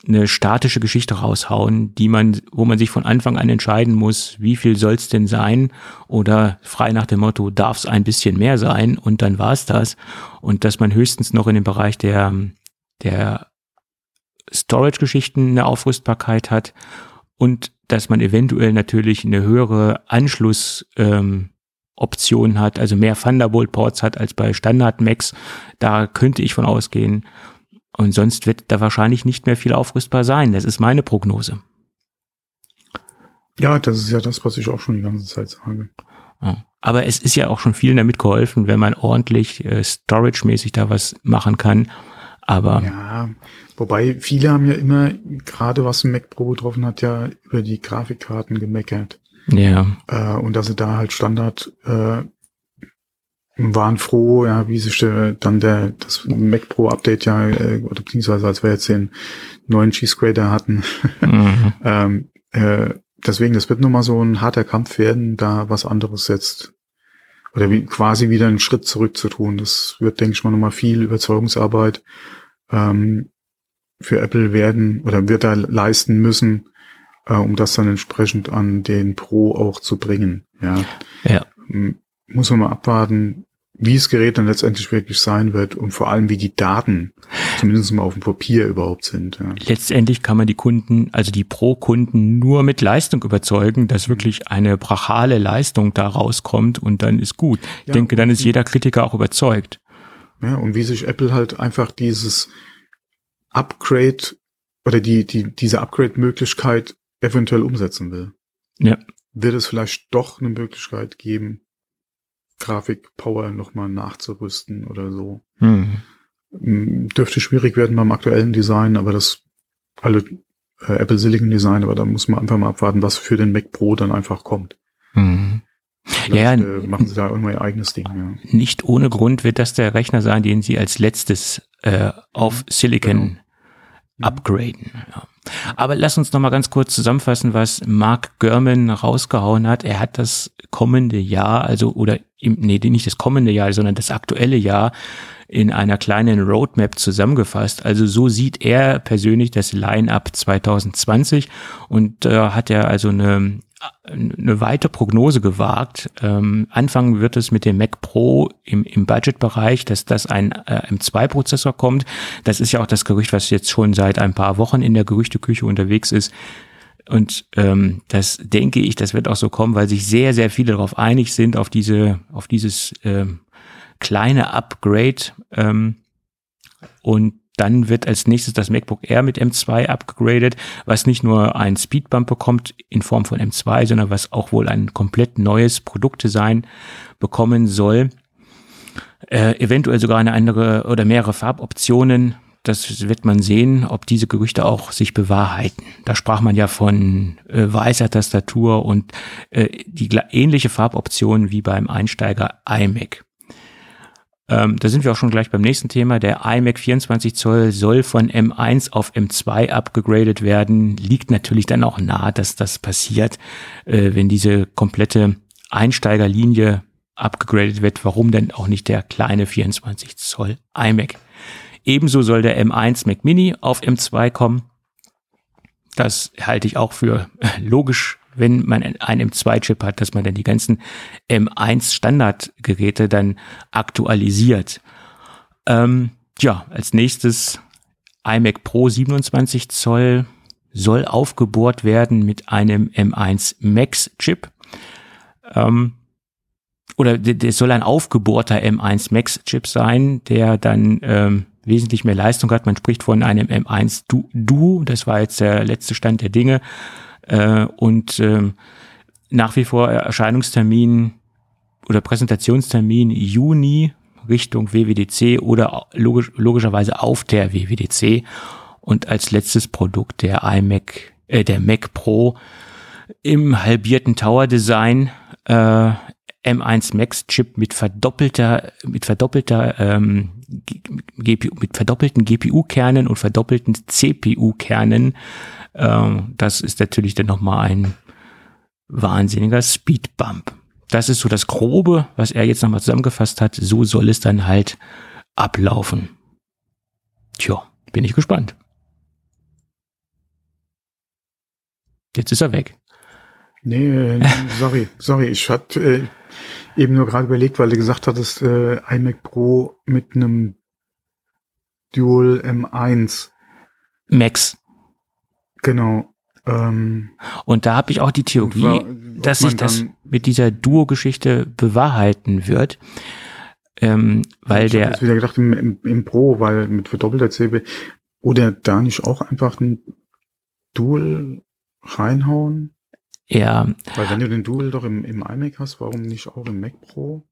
eine statische Geschichte raushauen, die man, wo man sich von Anfang an entscheiden muss, wie viel soll's denn sein oder frei nach dem Motto, darf's ein bisschen mehr sein und dann war's das und dass man höchstens noch in dem Bereich der der Storage-Geschichten eine Aufrüstbarkeit hat und dass man eventuell natürlich eine höhere Anschluss ähm, Option hat, also mehr Thunderbolt-Ports hat als bei Standard-Macs. Da könnte ich von ausgehen. Und sonst wird da wahrscheinlich nicht mehr viel aufrüstbar sein. Das ist meine Prognose. ja, das ist ja das, was ich auch schon die ganze Zeit sage. Aber es ist ja auch schon vielen damit geholfen, wenn man ordentlich äh, storage-mäßig da was machen kann. Aber Ja, wobei viele haben ja immer, gerade was ein Mac Pro betroffen hat, ja über die Grafikkarten gemeckert. ja, Äh, und dass sie da halt Standard äh, waren froh, ja, wie sich der, dann der das Mac Pro Update ja, äh, oder beziehungsweise als wir jetzt den neuen Cheese Grader hatten. mhm. ähm, äh, deswegen, das wird nun mal so ein harter Kampf werden, da was anderes jetzt oder wie, quasi wieder einen Schritt zurück zu tun. Das wird, denke ich mal, nochmal viel Überzeugungsarbeit ähm, für Apple werden oder wird da leisten müssen, äh, um das dann entsprechend an den Pro auch zu bringen. Ja. Ja. Muss man mal abwarten, wie das Gerät dann letztendlich wirklich sein wird und vor allem wie die Daten zumindest mal auf dem Papier überhaupt sind. Ja. Letztendlich kann man die Kunden, also die Pro-Kunden nur mit Leistung überzeugen, dass wirklich eine brachale Leistung da rauskommt und dann ist gut. Ich ja, denke, dann ist jeder Kritiker auch überzeugt. Ja, und wie sich Apple halt einfach dieses Upgrade oder die, die, diese Upgrade-Möglichkeit eventuell umsetzen will. Ja. Wird es vielleicht doch eine Möglichkeit geben, Grafik-Power nochmal nachzurüsten oder so. Mhm. Dürfte schwierig werden beim aktuellen Design, aber das alle äh, Apple Silicon Design, aber da muss man einfach mal abwarten, was für den Mac Pro dann einfach kommt. Mhm. Ja, äh, machen sie da irgendwann ihr eigenes Ding. Ja. Nicht ohne Grund wird das der Rechner sein, den sie als letztes äh, auf Silicon genau. upgraden. Ja. Aber lass uns noch mal ganz kurz zusammenfassen, was Mark Gurman rausgehauen hat. Er hat das kommende Jahr, also oder im, nee, nicht das kommende Jahr, sondern das aktuelle Jahr in einer kleinen Roadmap zusammengefasst. Also so sieht er persönlich das Line-up 2020 und da äh, hat er also eine eine weite Prognose gewagt. Ähm, anfangen wird es mit dem Mac Pro im, im Budgetbereich, dass das ein äh, M2-Prozessor kommt. Das ist ja auch das Gerücht, was jetzt schon seit ein paar Wochen in der Gerüchteküche unterwegs ist. Und ähm, das denke ich, das wird auch so kommen, weil sich sehr, sehr viele darauf einig sind, auf diese, auf dieses ähm, kleine Upgrade. Ähm, und dann wird als nächstes das MacBook Air mit M2 abgegradet, was nicht nur ein Speedbump bekommt in Form von M2, sondern was auch wohl ein komplett neues Produktdesign bekommen soll. Äh, eventuell sogar eine andere oder mehrere Farboptionen. Das wird man sehen, ob diese Gerüchte auch sich bewahrheiten. Da sprach man ja von äh, weißer Tastatur und äh, die ähnliche Farboption wie beim Einsteiger iMac. Ähm, da sind wir auch schon gleich beim nächsten Thema. Der iMac 24 Zoll soll von M1 auf M2 abgegradet werden. Liegt natürlich dann auch nahe, dass das passiert, äh, wenn diese komplette Einsteigerlinie abgegradet wird. Warum denn auch nicht der kleine 24 Zoll iMac? Ebenso soll der M1 Mac Mini auf M2 kommen. Das halte ich auch für logisch wenn man einen M2-Chip hat, dass man dann die ganzen M1 Standardgeräte dann aktualisiert. Ähm, ja, als nächstes iMac Pro 27 Zoll soll aufgebohrt werden mit einem M1 Max Chip. Ähm, oder das soll ein aufgebohrter M1 Max Chip sein, der dann ähm, wesentlich mehr Leistung hat. Man spricht von einem M1 Duo. Das war jetzt der letzte Stand der Dinge. Äh, und ähm, nach wie vor Erscheinungstermin oder Präsentationstermin Juni Richtung WWDC oder logisch, logischerweise auf der WWDC und als letztes Produkt der iMac, äh, der Mac Pro im halbierten Tower Design äh, M1 Max Chip mit verdoppelter mit verdoppelter ähm, GPU, mit verdoppelten GPU Kernen und verdoppelten CPU Kernen ähm, das ist natürlich dann nochmal ein wahnsinniger Speedbump. Das ist so das Grobe, was er jetzt nochmal zusammengefasst hat. So soll es dann halt ablaufen. Tja, bin ich gespannt. Jetzt ist er weg. Nee, sorry, sorry, ich hatte äh, eben nur gerade überlegt, weil du gesagt hattest, äh, iMac Pro mit einem Dual M1. Max. Genau. Ähm, und da habe ich auch die Theorie, war, dass sich das mit dieser Duo-Geschichte bewahrheiten wird. Ähm, weil ich der. Ich wieder gedacht im, im, im, Pro, weil mit verdoppelter CB. Oder da nicht auch einfach ein Dual reinhauen? Ja. Weil wenn du den Dual doch im, im iMac hast, warum nicht auch im Mac Pro?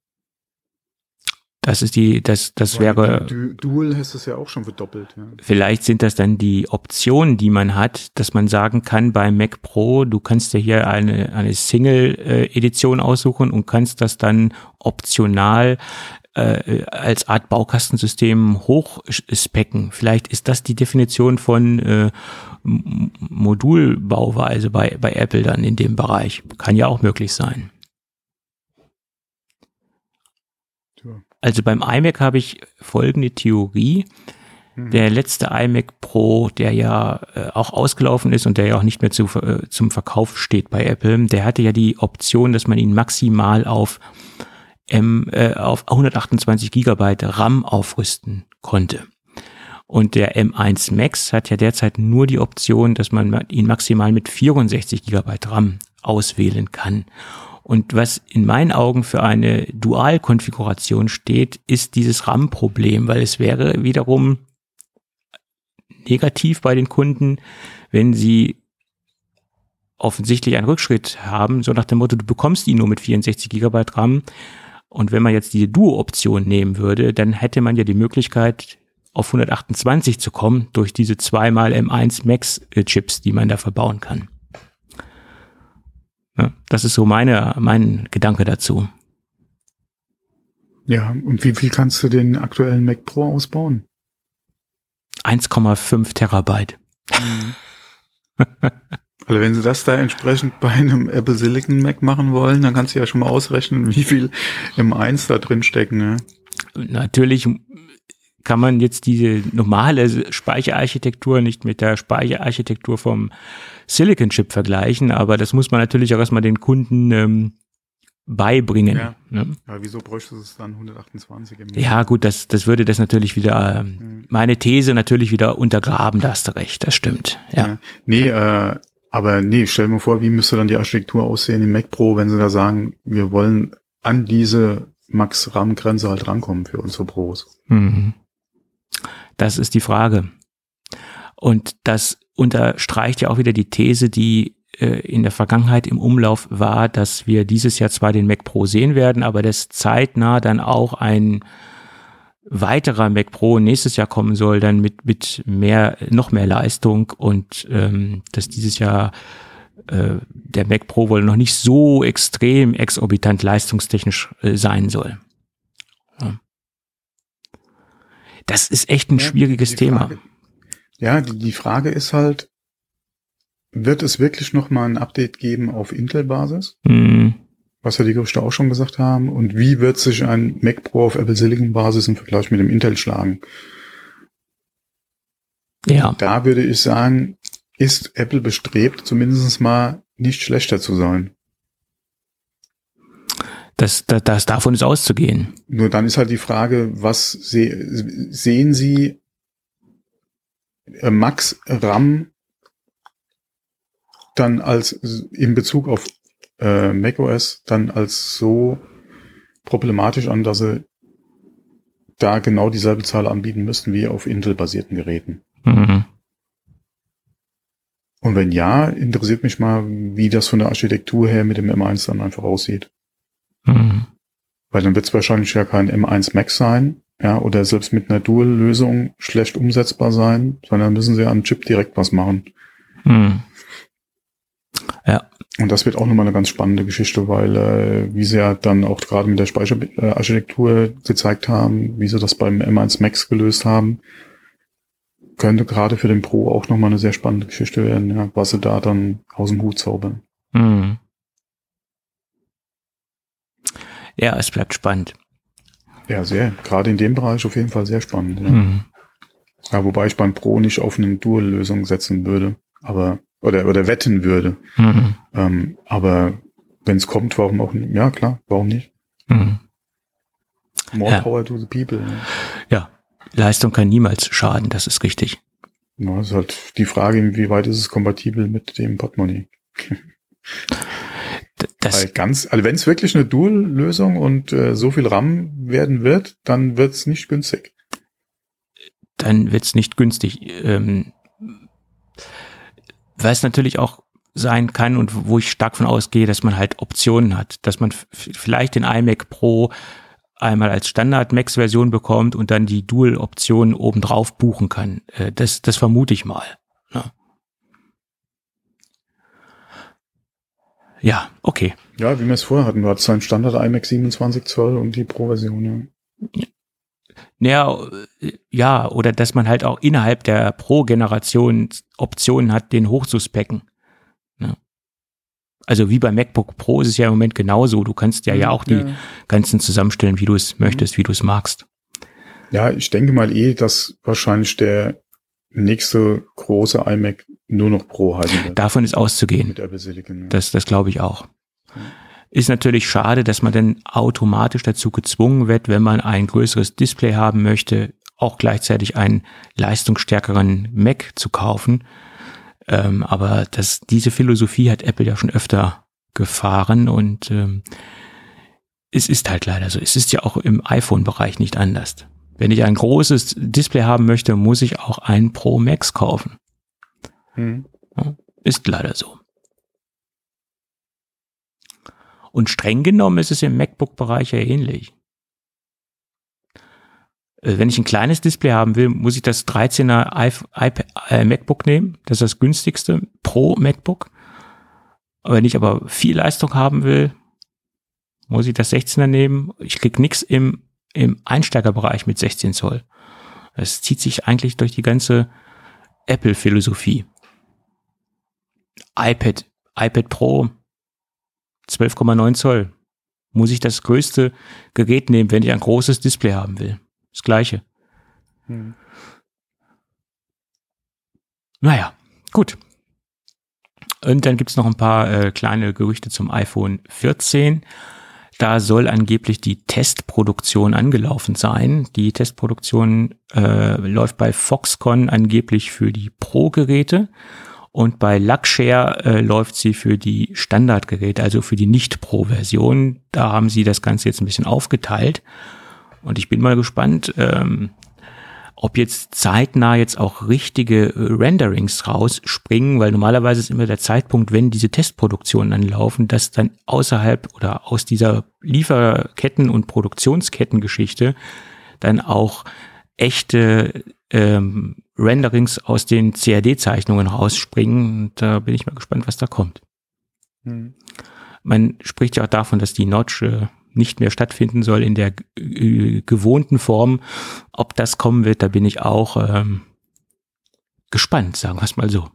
Das ist die, das, das Weil wäre. Du, Dual hast es ja auch schon verdoppelt. Ja. Vielleicht sind das dann die Optionen, die man hat, dass man sagen kann beim Mac Pro, du kannst dir hier eine, eine Single-Edition aussuchen und kannst das dann optional äh, als Art Baukastensystem hochspecken. Vielleicht ist das die Definition von äh, Modulbauweise bei, bei Apple dann in dem Bereich. Kann ja auch möglich sein. Also beim iMac habe ich folgende Theorie. Mhm. Der letzte iMac Pro, der ja äh, auch ausgelaufen ist und der ja auch nicht mehr zu, äh, zum Verkauf steht bei Apple, der hatte ja die Option, dass man ihn maximal auf M, äh, auf 128 Gigabyte RAM aufrüsten konnte. Und der M1 Max hat ja derzeit nur die Option, dass man ihn maximal mit 64 Gigabyte RAM auswählen kann. Und was in meinen Augen für eine Dualkonfiguration steht, ist dieses RAM-Problem, weil es wäre wiederum negativ bei den Kunden, wenn sie offensichtlich einen Rückschritt haben, so nach dem Motto, du bekommst ihn nur mit 64 Gigabyte RAM. Und wenn man jetzt diese Duo-Option nehmen würde, dann hätte man ja die Möglichkeit, auf 128 zu kommen durch diese zweimal M1 Max Chips, die man da verbauen kann. Ja, das ist so meine, mein Gedanke dazu. Ja, und wie viel kannst du den aktuellen Mac Pro ausbauen? 1,5 Terabyte. Mhm. Also wenn sie das da entsprechend bei einem Apple Silicon Mac machen wollen, dann kannst du ja schon mal ausrechnen, wie viel M1 da drin stecken. Ne? Natürlich kann man jetzt diese normale Speicherarchitektur nicht mit der Speicherarchitektur vom Silicon Chip vergleichen, aber das muss man natürlich auch erstmal den Kunden ähm, beibringen. Ja. Ne? Aber wieso bräuchte es dann 128 im Ja, gut, das, das würde das natürlich wieder, ähm, mhm. meine These natürlich wieder untergraben, da hast du recht, das stimmt. Ja. ja. Nee, äh, aber nee, stell mir vor, wie müsste dann die Architektur aussehen im Mac Pro, wenn sie da sagen, wir wollen an diese Max-RAM-Grenze halt rankommen für unsere Pros. Mhm. Das ist die Frage. Und das unterstreicht ja auch wieder die These, die äh, in der Vergangenheit im Umlauf war, dass wir dieses Jahr zwar den Mac Pro sehen werden, aber dass zeitnah dann auch ein weiterer Mac Pro nächstes Jahr kommen soll, dann mit, mit mehr, noch mehr Leistung und ähm, dass dieses Jahr äh, der Mac Pro wohl noch nicht so extrem exorbitant leistungstechnisch äh, sein soll. Ja. Das ist echt ein ja, schwieriges Thema. Ja, die, die Frage ist halt, wird es wirklich noch mal ein Update geben auf Intel-Basis? Mhm. Was ja die Gerüchte auch schon gesagt haben. Und wie wird sich ein Mac Pro auf Apple Silicon-Basis im Vergleich mit dem Intel schlagen? Ja. Da würde ich sagen, ist Apple bestrebt, zumindest mal nicht schlechter zu sein. Das, das, das davon ist auszugehen. Nur dann ist halt die Frage, was se sehen Sie Max RAM dann als in Bezug auf äh, macOS dann als so problematisch an, dass sie da genau dieselbe Zahl anbieten müssten wie auf Intel-basierten Geräten. Mhm. Und wenn ja, interessiert mich mal, wie das von der Architektur her mit dem M1 dann einfach aussieht. Mhm. Weil dann wird es wahrscheinlich ja kein M1 Max sein, ja, oder selbst mit einer Dual-Lösung schlecht umsetzbar sein, sondern müssen sie an Chip direkt was machen. Mhm. Ja. Und das wird auch nochmal eine ganz spannende Geschichte, weil äh, wie sie ja dann auch gerade mit der Speicherarchitektur gezeigt haben, wie sie das beim M1 Max gelöst haben, könnte gerade für den Pro auch nochmal eine sehr spannende Geschichte werden, ja, was sie da dann aus dem Hut zaubern. Mhm. Ja, es bleibt spannend. Ja, sehr. Gerade in dem Bereich auf jeden Fall sehr spannend. Ja, mhm. ja wobei ich beim Pro nicht auf eine Dual-Lösung setzen würde, aber oder oder wetten würde. Mhm. Ähm, aber wenn es kommt, warum auch nicht? Ja, klar, warum nicht? Mhm. More ja. power to the people. Ne? Ja, Leistung kann niemals schaden, das ist richtig. Ja, ist halt die Frage, inwieweit ist es kompatibel mit dem Portemonnaie. Das Weil ganz, also wenn es wirklich eine Dual-Lösung und äh, so viel RAM werden wird, dann wird es nicht günstig. Dann wird es nicht günstig. Ähm, weil es natürlich auch sein kann und wo ich stark von ausgehe, dass man halt Optionen hat, dass man vielleicht den iMac Pro einmal als Standard Max Version bekommt und dann die Dual Option obendrauf buchen kann. Äh, das, das vermute ich mal. Ne? Ja, okay. Ja, wie wir es vorher hatten. Du hattest einen Standard iMac 27 Zoll und die Pro-Version, ja. Ja, ja, oder dass man halt auch innerhalb der Pro-Generation Optionen hat, den hochzuspecken. Ja. Also wie beim MacBook Pro ist es ja im Moment genauso. Du kannst ja ja auch die ja. ganzen zusammenstellen, wie du es möchtest, wie du es magst. Ja, ich denke mal eh, dass wahrscheinlich der nächste große iMac nur noch Pro heißen wird. Davon ist auszugehen. Mit Apple Silicon. Ja. Das, das glaube ich auch. Ist natürlich schade, dass man dann automatisch dazu gezwungen wird, wenn man ein größeres Display haben möchte, auch gleichzeitig einen leistungsstärkeren Mac zu kaufen. Ähm, aber das, diese Philosophie hat Apple ja schon öfter gefahren und ähm, es ist halt leider so. Es ist ja auch im iPhone-Bereich nicht anders. Wenn ich ein großes Display haben möchte, muss ich auch ein Pro Max kaufen. Hm. Ja, ist leider so. Und streng genommen ist es im MacBook-Bereich ja ähnlich. Äh, wenn ich ein kleines Display haben will, muss ich das 13er iPad, äh, MacBook nehmen. Das ist das günstigste Pro MacBook. Wenn ich aber viel Leistung haben will, muss ich das 16er nehmen. Ich krieg nichts im, im Einsteigerbereich mit 16 Zoll. Das zieht sich eigentlich durch die ganze Apple-Philosophie. iPad, iPad Pro, 12,9 Zoll. Muss ich das größte Gerät nehmen, wenn ich ein großes Display haben will. Das gleiche. Hm. Naja, gut. Und dann gibt's noch ein paar äh, kleine Gerüchte zum iPhone 14. Da soll angeblich die Testproduktion angelaufen sein. Die Testproduktion äh, läuft bei Foxconn angeblich für die Pro-Geräte und bei Luxshare äh, läuft sie für die Standardgeräte, also für die Nicht-Pro-Version. Da haben sie das Ganze jetzt ein bisschen aufgeteilt. Und ich bin mal gespannt, ähm, ob jetzt zeitnah jetzt auch richtige äh, Renderings rausspringen, weil normalerweise ist immer der Zeitpunkt, wenn diese Testproduktionen anlaufen, dass dann außerhalb oder aus dieser Lieferketten- und Produktionskettengeschichte dann auch echte ähm, Renderings aus den CAD-Zeichnungen rausspringen. Und da bin ich mal gespannt, was da kommt. Hm. Man spricht ja auch davon, dass die Notch äh, nicht mehr stattfinden soll in der äh, gewohnten Form. Ob das kommen wird, da bin ich auch ähm, gespannt, sagen wir es mal so.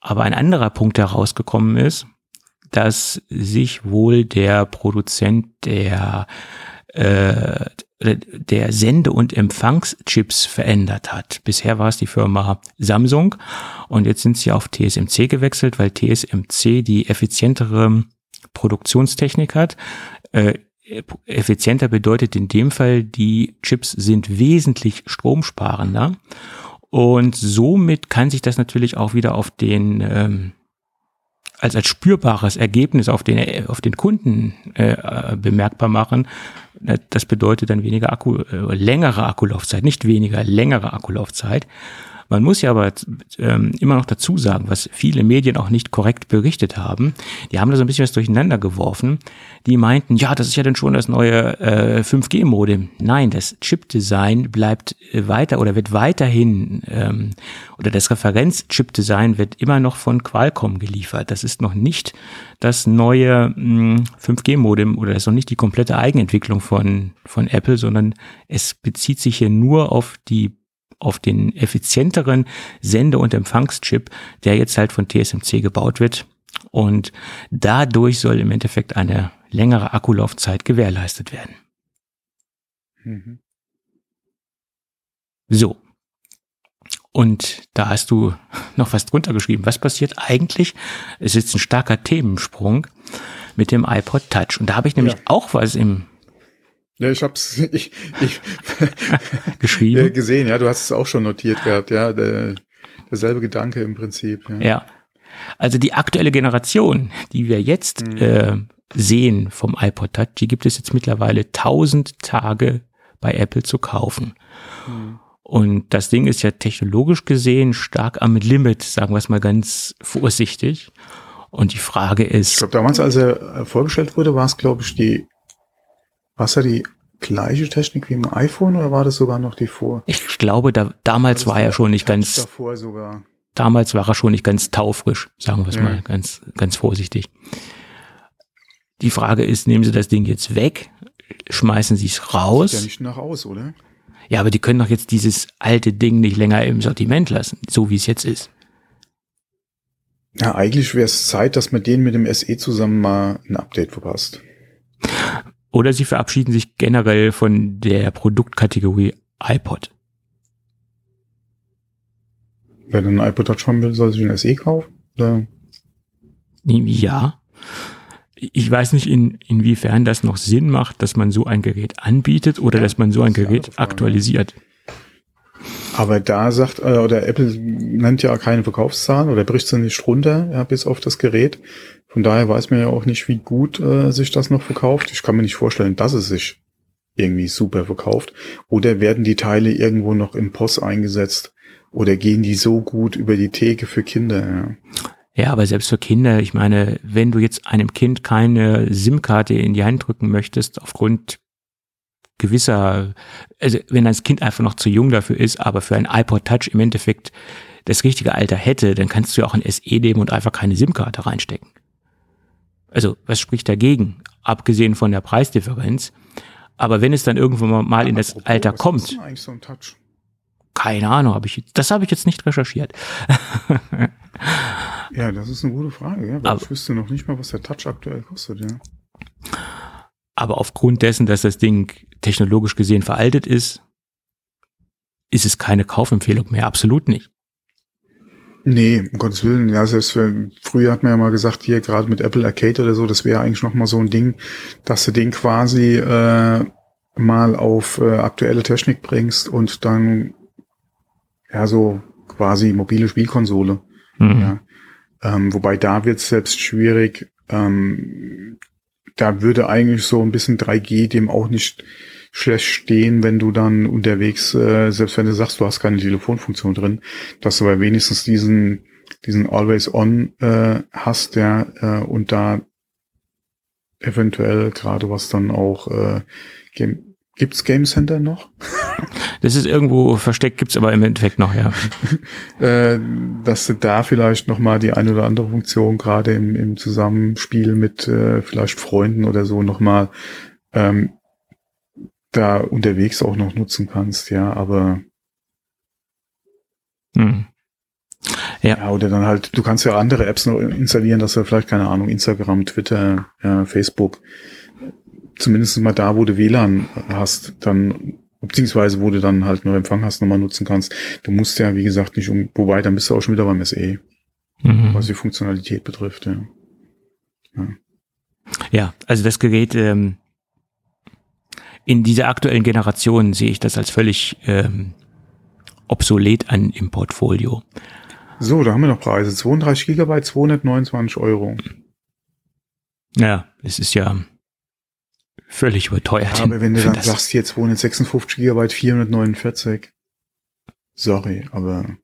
Aber ein anderer Punkt herausgekommen ist, dass sich wohl der Produzent der äh, der Sende- und Empfangschips verändert hat. Bisher war es die Firma Samsung und jetzt sind sie auf TSMC gewechselt, weil TSMC die effizientere Produktionstechnik hat. Äh, effizienter bedeutet in dem Fall, die Chips sind wesentlich stromsparender. Und somit kann sich das natürlich auch wieder auf den ähm, als als spürbares Ergebnis auf den auf den Kunden äh, bemerkbar machen. Das bedeutet dann weniger Akku, äh, längere Akkulaufzeit, nicht weniger, längere Akkulaufzeit. Man muss ja aber ähm, immer noch dazu sagen, was viele Medien auch nicht korrekt berichtet haben. Die haben da so ein bisschen was durcheinander geworfen. Die meinten, ja, das ist ja dann schon das neue äh, 5G-Modem. Nein, das Chip-Design bleibt äh, weiter oder wird weiterhin ähm, oder das Referenz-Chip-Design wird immer noch von Qualcomm geliefert. Das ist noch nicht das neue 5G-Modem hm, oder das ist noch nicht die komplette Eigenentwicklung von, von Apple, sondern es bezieht sich hier nur auf die auf den effizienteren Sende- und Empfangschip, der jetzt halt von TSMC gebaut wird. Und dadurch soll im Endeffekt eine längere Akkulaufzeit gewährleistet werden. Mhm. So. Und da hast du noch was drunter geschrieben. Was passiert eigentlich? Es ist ein starker Themensprung mit dem iPod Touch. Und da habe ich nämlich ja. auch was im ja, ich hab's ich, ich geschrieben gesehen. Ja, du hast es auch schon notiert gehabt. Ja, der, derselbe Gedanke im Prinzip. Ja. ja. Also die aktuelle Generation, die wir jetzt mhm. äh, sehen vom iPod Touch, die gibt es jetzt mittlerweile 1000 Tage bei Apple zu kaufen. Mhm. Und das Ding ist ja technologisch gesehen stark am Limit, sagen wir es mal ganz vorsichtig. Und die Frage ist. Ich glaube, damals, als er vorgestellt wurde, war es, glaube ich, die war es ja die gleiche Technik wie im iPhone oder war das sogar noch die vor? Ich glaube, da, damals war er schon nicht ganz. Davor sogar. Damals war er schon nicht ganz taufrisch, sagen wir es ja. mal ganz, ganz vorsichtig. Die Frage ist, nehmen Sie das Ding jetzt weg? Schmeißen Sie es raus? Sieht ja nicht nach aus, oder? Ja, aber die können doch jetzt dieses alte Ding nicht länger im Sortiment lassen, so wie es jetzt ist. Ja, eigentlich wäre es Zeit, dass man den mit dem SE zusammen mal ein Update verpasst. Oder sie verabschieden sich generell von der Produktkategorie iPod. Wer den iPod Touch haben will, soll sich ein SE kaufen? Oder? Ja. Ich weiß nicht, in, inwiefern das noch Sinn macht, dass man so ein Gerät anbietet oder ja, dass man so ein Gerät Frage, aktualisiert. Aber da sagt, äh, oder Apple nennt ja keine Verkaufszahlen oder bricht sie nicht runter, ja, bis auf das Gerät. Von daher weiß man ja auch nicht, wie gut äh, sich das noch verkauft. Ich kann mir nicht vorstellen, dass es sich irgendwie super verkauft. Oder werden die Teile irgendwo noch im POS eingesetzt? Oder gehen die so gut über die Theke für Kinder? Ja. Ja, aber selbst für Kinder, ich meine, wenn du jetzt einem Kind keine SIM-Karte in die Hand drücken möchtest, aufgrund gewisser, also wenn das Kind einfach noch zu jung dafür ist, aber für ein iPod Touch im Endeffekt das richtige Alter hätte, dann kannst du ja auch ein SE nehmen und einfach keine SIM-Karte reinstecken. Also, was spricht dagegen? Abgesehen von der Preisdifferenz. Aber wenn es dann irgendwann mal in das Alter kommt. So keine Ahnung, habe ich, das habe ich jetzt nicht recherchiert. Ja, das ist eine gute Frage, ja, weil aber, ich wüsste noch nicht mal, was der Touch aktuell kostet, ja. Aber aufgrund dessen, dass das Ding technologisch gesehen veraltet ist, ist es keine Kaufempfehlung mehr, absolut nicht. Nee, um Gottes Willen, ja, selbst für, früher hat man ja mal gesagt, hier gerade mit Apple Arcade oder so, das wäre eigentlich noch mal so ein Ding, dass du den quasi äh, mal auf äh, aktuelle Technik bringst und dann ja so quasi mobile Spielkonsole. Mhm. Ja. Ähm, wobei da wird es selbst schwierig. Ähm, da würde eigentlich so ein bisschen 3G dem auch nicht schlecht stehen, wenn du dann unterwegs, äh, selbst wenn du sagst, du hast keine Telefonfunktion drin, dass du aber wenigstens diesen, diesen Always On äh, hast, ja, äh, und da eventuell gerade was dann auch äh, Gibt's Game Center noch? Das ist irgendwo versteckt, gibt's aber im Endeffekt noch, ja. äh, dass du da vielleicht noch mal die eine oder andere Funktion gerade im, im Zusammenspiel mit äh, vielleicht Freunden oder so noch mal ähm, da unterwegs auch noch nutzen kannst, ja, aber hm. Ja. ja, oder dann halt, du kannst ja andere Apps noch installieren, dass du vielleicht, keine Ahnung, Instagram, Twitter, ja, Facebook, zumindest mal da, wo du WLAN hast, dann beziehungsweise wo du dann halt nur Empfang hast, nochmal nutzen kannst. Du musst ja, wie gesagt, nicht um, wobei, dann bist du auch schon wieder beim SE, mhm. was die Funktionalität betrifft. Ja, ja. ja also das Gerät ähm, in dieser aktuellen Generation sehe ich das als völlig ähm, obsolet an im Portfolio. So, da haben wir noch Preise. 32 Gigabyte, 229 Euro. Ja, es ist ja völlig überteuert. Ja, aber wenn du dann sagst, hier 256 Gigabyte, 449. Sorry, aber.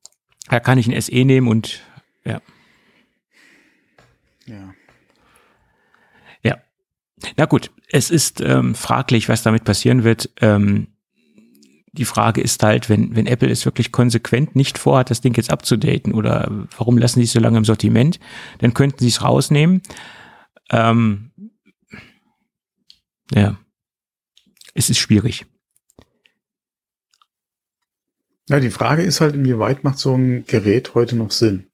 Da kann ich ein SE nehmen und, ja. Ja. Na gut, es ist ähm, fraglich, was damit passieren wird. Ähm, die Frage ist halt, wenn, wenn Apple es wirklich konsequent nicht vorhat, das Ding jetzt abzudaten oder warum lassen sie es so lange im Sortiment, dann könnten sie es rausnehmen. Ähm, ja. Es ist schwierig. Ja, die Frage ist halt, inwieweit macht so ein Gerät heute noch Sinn?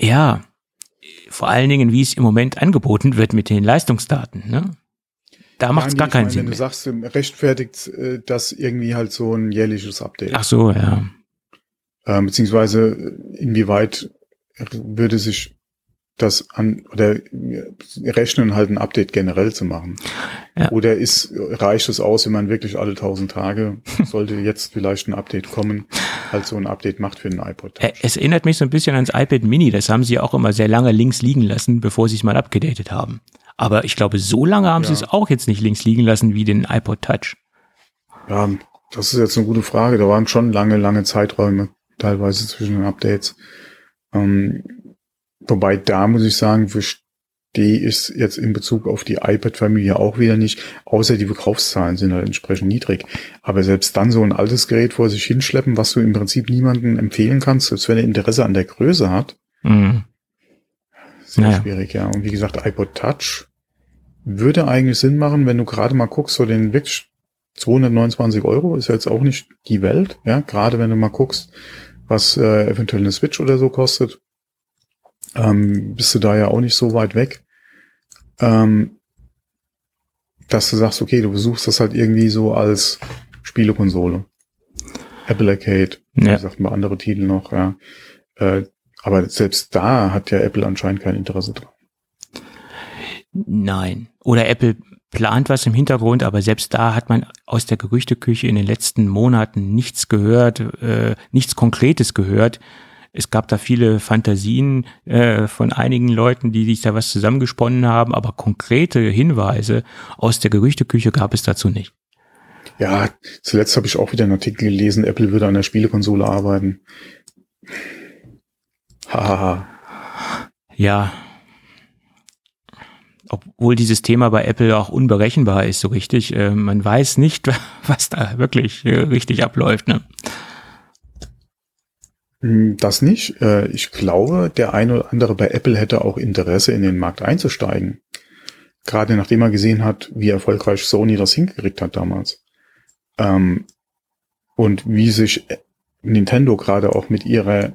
Ja, vor allen Dingen, wie es im Moment angeboten wird mit den Leistungsdaten. Ne? Da macht es gar keinen meine, Sinn. Wenn du sagst, rechtfertigt äh, das irgendwie halt so ein jährliches Update. Ach so, ja. Ähm, beziehungsweise inwieweit würde sich das an oder rechnen halt ein Update generell zu machen. Ja. Oder ist reicht es aus, wenn man wirklich alle tausend Tage sollte jetzt vielleicht ein Update kommen, halt so ein Update macht für den iPod. Touch. Es erinnert mich so ein bisschen ans iPad Mini. Das haben sie auch immer sehr lange links liegen lassen, bevor sie es mal abgedatet haben. Aber ich glaube, so lange haben ja. sie es auch jetzt nicht links liegen lassen wie den iPod Touch. Ja, das ist jetzt eine gute Frage. Da waren schon lange, lange Zeiträume teilweise zwischen den Updates. Ähm, Wobei da muss ich sagen, verstehe ich jetzt in Bezug auf die iPad-Familie auch wieder nicht, außer die Verkaufszahlen sind halt entsprechend niedrig. Aber selbst dann so ein altes Gerät vor sich hinschleppen, was du im Prinzip niemandem empfehlen kannst, selbst wenn er Interesse an der Größe hat, mhm. sehr naja. schwierig, ja. Und wie gesagt, iPod Touch würde eigentlich Sinn machen, wenn du gerade mal guckst, so den wirklich 229 Euro ist ja jetzt auch nicht die Welt, ja, gerade wenn du mal guckst, was äh, eventuell eine Switch oder so kostet ähm, bist du da ja auch nicht so weit weg. Ähm, dass du sagst, okay, du besuchst das halt irgendwie so als Spielekonsole. Apple Arcade, ja. wie sagt man andere Titel noch, ja. Äh, aber selbst da hat ja Apple anscheinend kein Interesse dran. Nein. Oder Apple plant was im Hintergrund, aber selbst da hat man aus der Gerüchteküche in den letzten Monaten nichts gehört, äh, nichts Konkretes gehört. Es gab da viele Fantasien äh, von einigen Leuten, die sich da was zusammengesponnen haben, aber konkrete Hinweise aus der Gerüchteküche gab es dazu nicht. Ja, zuletzt habe ich auch wieder einen Artikel gelesen, Apple würde an der Spielekonsole arbeiten. Hahaha. ja, obwohl dieses Thema bei Apple auch unberechenbar ist, so richtig. Äh, man weiß nicht, was da wirklich äh, richtig abläuft. Ne? Hm, das nicht. Äh, ich glaube, der eine oder andere bei Apple hätte auch Interesse, in den Markt einzusteigen. Gerade nachdem er gesehen hat, wie erfolgreich Sony das hingekriegt hat damals. Ähm, und wie sich Nintendo gerade auch mit ihrer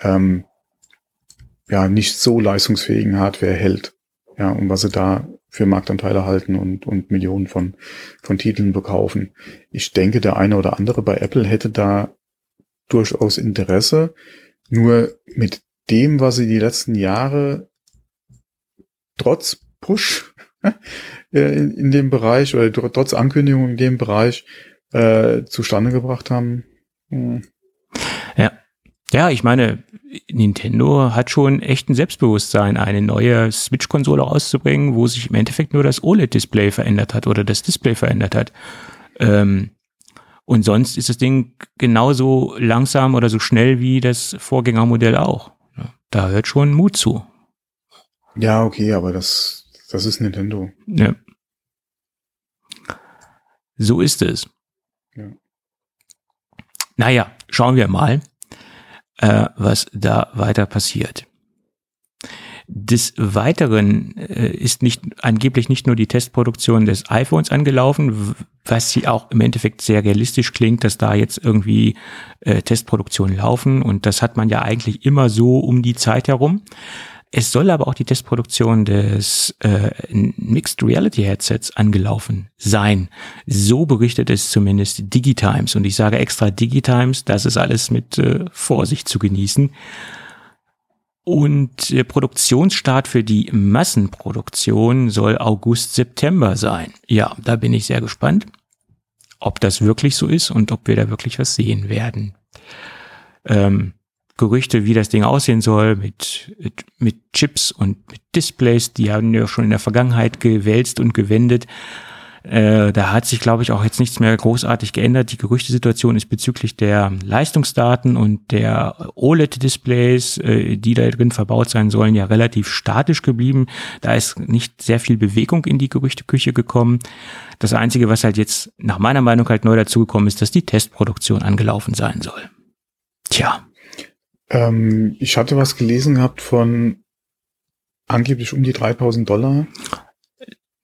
ähm, ja nicht so leistungsfähigen Hardware hält. Ja, und was sie da für Marktanteile halten und, und Millionen von, von Titeln bekaufen. Ich denke, der eine oder andere bei Apple hätte da durchaus Interesse. Nur mit dem, was sie die letzten Jahre trotz Push äh, in, in dem Bereich oder trotz Ankündigung in dem Bereich äh, zustande gebracht haben. Hm. Ja. Ja, ich meine, Nintendo hat schon echt ein Selbstbewusstsein, eine neue Switch-Konsole rauszubringen, wo sich im Endeffekt nur das OLED-Display verändert hat oder das Display verändert hat. Ähm, und sonst ist das Ding genauso langsam oder so schnell wie das Vorgängermodell auch. Da hört schon Mut zu. Ja, okay, aber das, das ist Nintendo. Ja. So ist es. Ja. Naja, schauen wir mal äh, was da weiter passiert. Des Weiteren äh, ist nicht angeblich nicht nur die Testproduktion des iPhones angelaufen, was sie auch im Endeffekt sehr realistisch klingt, dass da jetzt irgendwie äh, Testproduktionen laufen und das hat man ja eigentlich immer so um die Zeit herum. Es soll aber auch die Testproduktion des äh, Mixed Reality Headsets angelaufen sein. So berichtet es zumindest Digitimes. Und ich sage extra Digitimes, das ist alles mit äh, Vorsicht zu genießen. Und der Produktionsstart für die Massenproduktion soll August, September sein. Ja, da bin ich sehr gespannt, ob das wirklich so ist und ob wir da wirklich was sehen werden. Ähm, Gerüchte, wie das Ding aussehen soll, mit, mit, Chips und mit Displays, die haben ja schon in der Vergangenheit gewälzt und gewendet. Äh, da hat sich, glaube ich, auch jetzt nichts mehr großartig geändert. Die Gerüchtesituation ist bezüglich der Leistungsdaten und der OLED-Displays, äh, die da drin verbaut sein sollen, ja relativ statisch geblieben. Da ist nicht sehr viel Bewegung in die Gerüchteküche gekommen. Das Einzige, was halt jetzt nach meiner Meinung halt neu dazugekommen ist, dass die Testproduktion angelaufen sein soll. Tja. Ähm, ich hatte was gelesen gehabt von angeblich um die 3000 Dollar.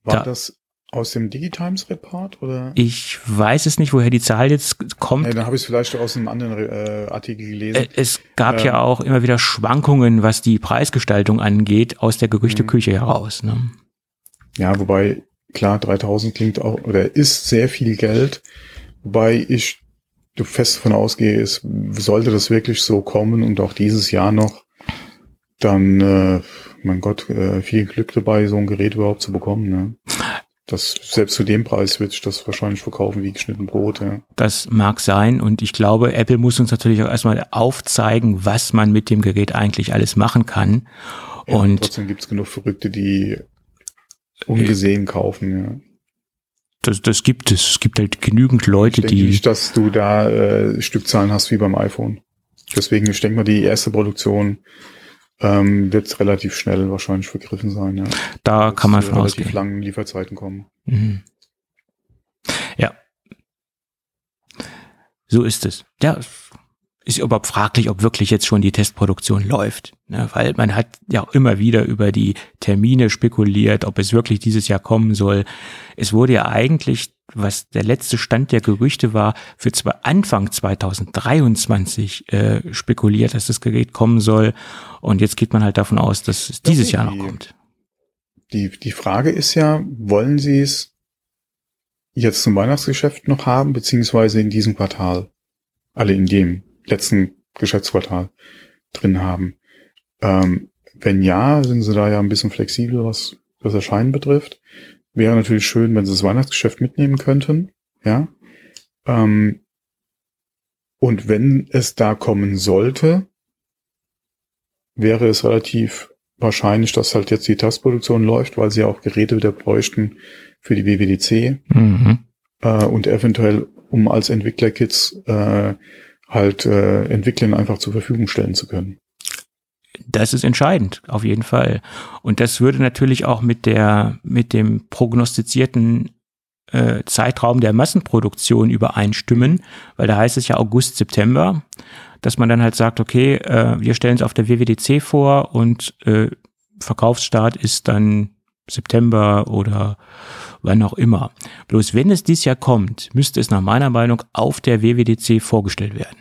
War da, das aus dem Digitimes Report oder? Ich weiß es nicht, woher die Zahl jetzt kommt. Ja, dann habe ich es vielleicht aus einem anderen äh, Artikel gelesen. Es gab ähm, ja auch immer wieder Schwankungen, was die Preisgestaltung angeht, aus der Gerüchteküche mhm. heraus. Ne? Ja, wobei klar 3000 klingt auch oder ist sehr viel Geld, wobei ich du fest davon ausgehst, sollte das wirklich so kommen und auch dieses Jahr noch, dann, äh, mein Gott, äh, viel Glück dabei, so ein Gerät überhaupt zu bekommen. Ne? Das, selbst zu dem Preis wird sich das wahrscheinlich verkaufen wie geschnitten Brot. Ja. Das mag sein und ich glaube, Apple muss uns natürlich auch erstmal aufzeigen, was man mit dem Gerät eigentlich alles machen kann. Ja, und trotzdem gibt's genug Verrückte, die ungesehen kaufen. Ja das, das gibt es. Es gibt halt genügend Leute, ich denke die. nicht, dass du da äh, Stückzahlen hast wie beim iPhone. Deswegen, ich denke mal, die erste Produktion ähm, wird relativ schnell wahrscheinlich vergriffen sein. Ja. Da Jetzt kann man von relativ ausgehen. langen Lieferzeiten kommen. Mhm. Ja. So ist es. Ja, ist überhaupt fraglich, ob wirklich jetzt schon die Testproduktion läuft. Ne? Weil man hat ja auch immer wieder über die Termine spekuliert, ob es wirklich dieses Jahr kommen soll. Es wurde ja eigentlich, was der letzte Stand der Gerüchte war, für zwar Anfang 2023 äh, spekuliert, dass das Gerät kommen soll. Und jetzt geht man halt davon aus, dass es dieses Jahr noch kommt. Die, die Frage ist ja, wollen Sie es jetzt zum Weihnachtsgeschäft noch haben, beziehungsweise in diesem Quartal, alle in dem letzten Geschäftsquartal drin haben. Ähm, wenn ja, sind sie da ja ein bisschen flexibel, was das Erscheinen betrifft. Wäre natürlich schön, wenn sie das Weihnachtsgeschäft mitnehmen könnten. Ja. Ähm, und wenn es da kommen sollte, wäre es relativ wahrscheinlich, dass halt jetzt die Tastproduktion läuft, weil sie auch Geräte wieder bräuchten für die WWDC mhm. äh, und eventuell, um als Entwicklerkits äh, halt äh, Entwicklern einfach zur Verfügung stellen zu können. Das ist entscheidend, auf jeden Fall. Und das würde natürlich auch mit der, mit dem prognostizierten äh, Zeitraum der Massenproduktion übereinstimmen, weil da heißt es ja August, September, dass man dann halt sagt, okay, äh, wir stellen es auf der WWDC vor und äh, Verkaufsstart ist dann September oder wann auch immer. Bloß wenn es dies Jahr kommt, müsste es nach meiner Meinung auf der WWDC vorgestellt werden.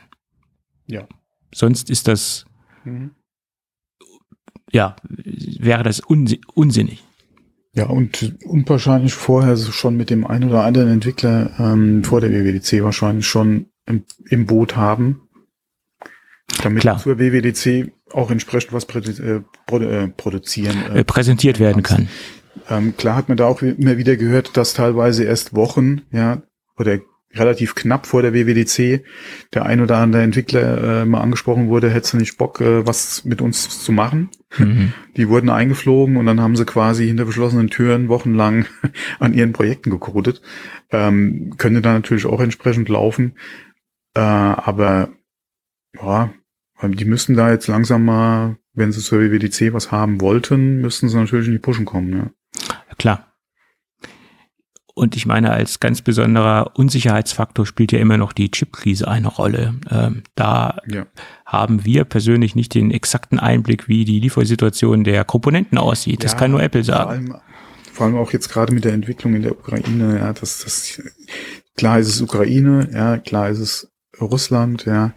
Ja. Sonst ist das, mhm. ja, wäre das unsinnig. Ja, und unwahrscheinlich vorher schon mit dem einen oder anderen Entwickler ähm, vor der WWDC wahrscheinlich schon im, im Boot haben, damit Klar. zur WWDC auch entsprechend was äh, produ äh, produzieren. Äh, äh, präsentiert werden kann. Ähm, klar hat man da auch immer wieder gehört, dass teilweise erst Wochen, ja, oder relativ knapp vor der WWDC der ein oder andere Entwickler äh, mal angesprochen wurde, hättest du nicht Bock, äh, was mit uns zu machen? Mhm. Die wurden eingeflogen und dann haben sie quasi hinter verschlossenen Türen wochenlang an ihren Projekten gekodet. Ähm, könnte dann natürlich auch entsprechend laufen. Äh, aber ja, die müssen da jetzt langsam mal, wenn sie zur WWDC was haben wollten, müssten sie natürlich in die Pushen kommen. Ja. Klar. Und ich meine, als ganz besonderer Unsicherheitsfaktor spielt ja immer noch die Chipkrise eine Rolle. Ähm, da ja. haben wir persönlich nicht den exakten Einblick, wie die Liefersituation der Komponenten aussieht. Das kann nur Apple sagen. Vor allem, vor allem auch jetzt gerade mit der Entwicklung in der Ukraine, ja, das, das, klar ist es Ukraine, ja, klar ist es Russland, ja.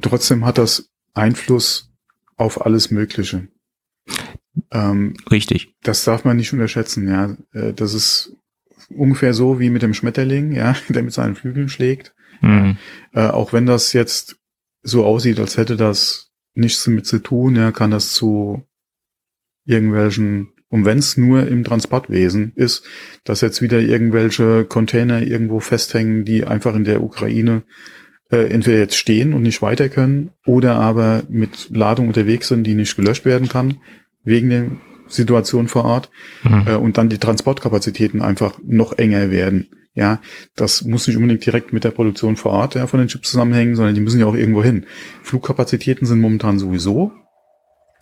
trotzdem hat das Einfluss auf alles Mögliche. Ähm, Richtig. Das darf man nicht unterschätzen, ja. Äh, das ist ungefähr so wie mit dem Schmetterling, ja, der mit seinen Flügeln schlägt. Mhm. Äh, auch wenn das jetzt so aussieht, als hätte das nichts damit zu tun, ja, kann das zu irgendwelchen, und wenn es nur im Transportwesen ist, dass jetzt wieder irgendwelche Container irgendwo festhängen, die einfach in der Ukraine äh, entweder jetzt stehen und nicht weiter können oder aber mit Ladung unterwegs sind, die nicht gelöscht werden kann, wegen der Situation vor Ort mhm. äh, und dann die Transportkapazitäten einfach noch enger werden. Ja, das muss nicht unbedingt direkt mit der Produktion vor Ort ja, von den Chips zusammenhängen, sondern die müssen ja auch irgendwo hin. Flugkapazitäten sind momentan sowieso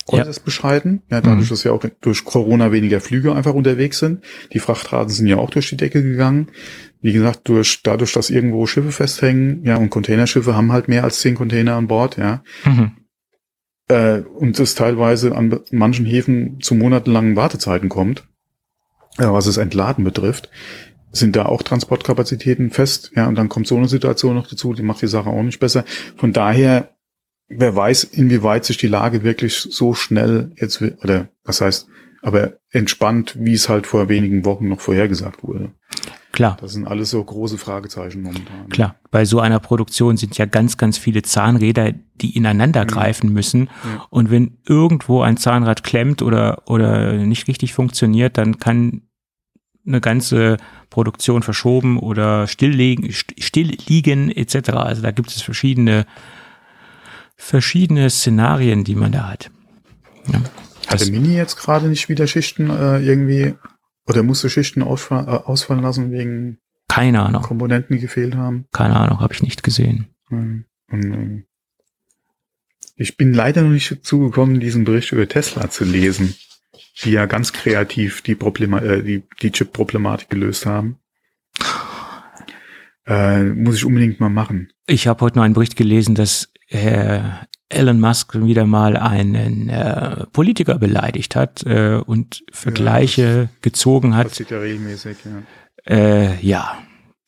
äußerst ja. bescheiden. Ja, dadurch, mhm. dass ja auch durch Corona weniger Flüge einfach unterwegs sind. Die Frachtraten sind ja auch durch die Decke gegangen. Wie gesagt, durch, dadurch, dass irgendwo Schiffe festhängen, ja, und Containerschiffe haben halt mehr als zehn Container an Bord, ja. Mhm äh, und es teilweise an manchen Häfen zu monatelangen Wartezeiten kommt, äh, was es Entladen betrifft, sind da auch Transportkapazitäten fest. Ja, und dann kommt so eine Situation noch dazu, die macht die Sache auch nicht besser. Von daher, wer weiß, inwieweit sich die Lage wirklich so schnell jetzt, oder was heißt, aber entspannt, wie es halt vor wenigen Wochen noch vorhergesagt wurde. Klar. Das sind alles so große Fragezeichen momentan. Klar. Bei so einer Produktion sind ja ganz, ganz viele Zahnräder, die ineinander mhm. greifen müssen. Ja. Und wenn irgendwo ein Zahnrad klemmt oder, oder nicht richtig funktioniert, dann kann eine ganze Produktion verschoben oder stilllegen, still liegen etc. Also da gibt es verschiedene, verschiedene Szenarien, die man da hat. Ja. Hat der Mini jetzt gerade nicht wieder Schichten äh, irgendwie oder musste Schichten ausfall, äh, ausfallen lassen wegen keine Ahnung Komponenten, die gefehlt haben? Keine Ahnung, habe ich nicht gesehen. Und, ähm, ich bin leider noch nicht dazu gekommen, diesen Bericht über Tesla zu lesen, die ja ganz kreativ die Problema äh, die, die Chip-Problematik gelöst haben. Äh, muss ich unbedingt mal machen. Ich habe heute noch einen Bericht gelesen, dass Herr Elon Musk wieder mal einen äh, Politiker beleidigt hat äh, und Vergleiche ja, gezogen hat. Passiert ja regelmäßig, ja. Äh, ja,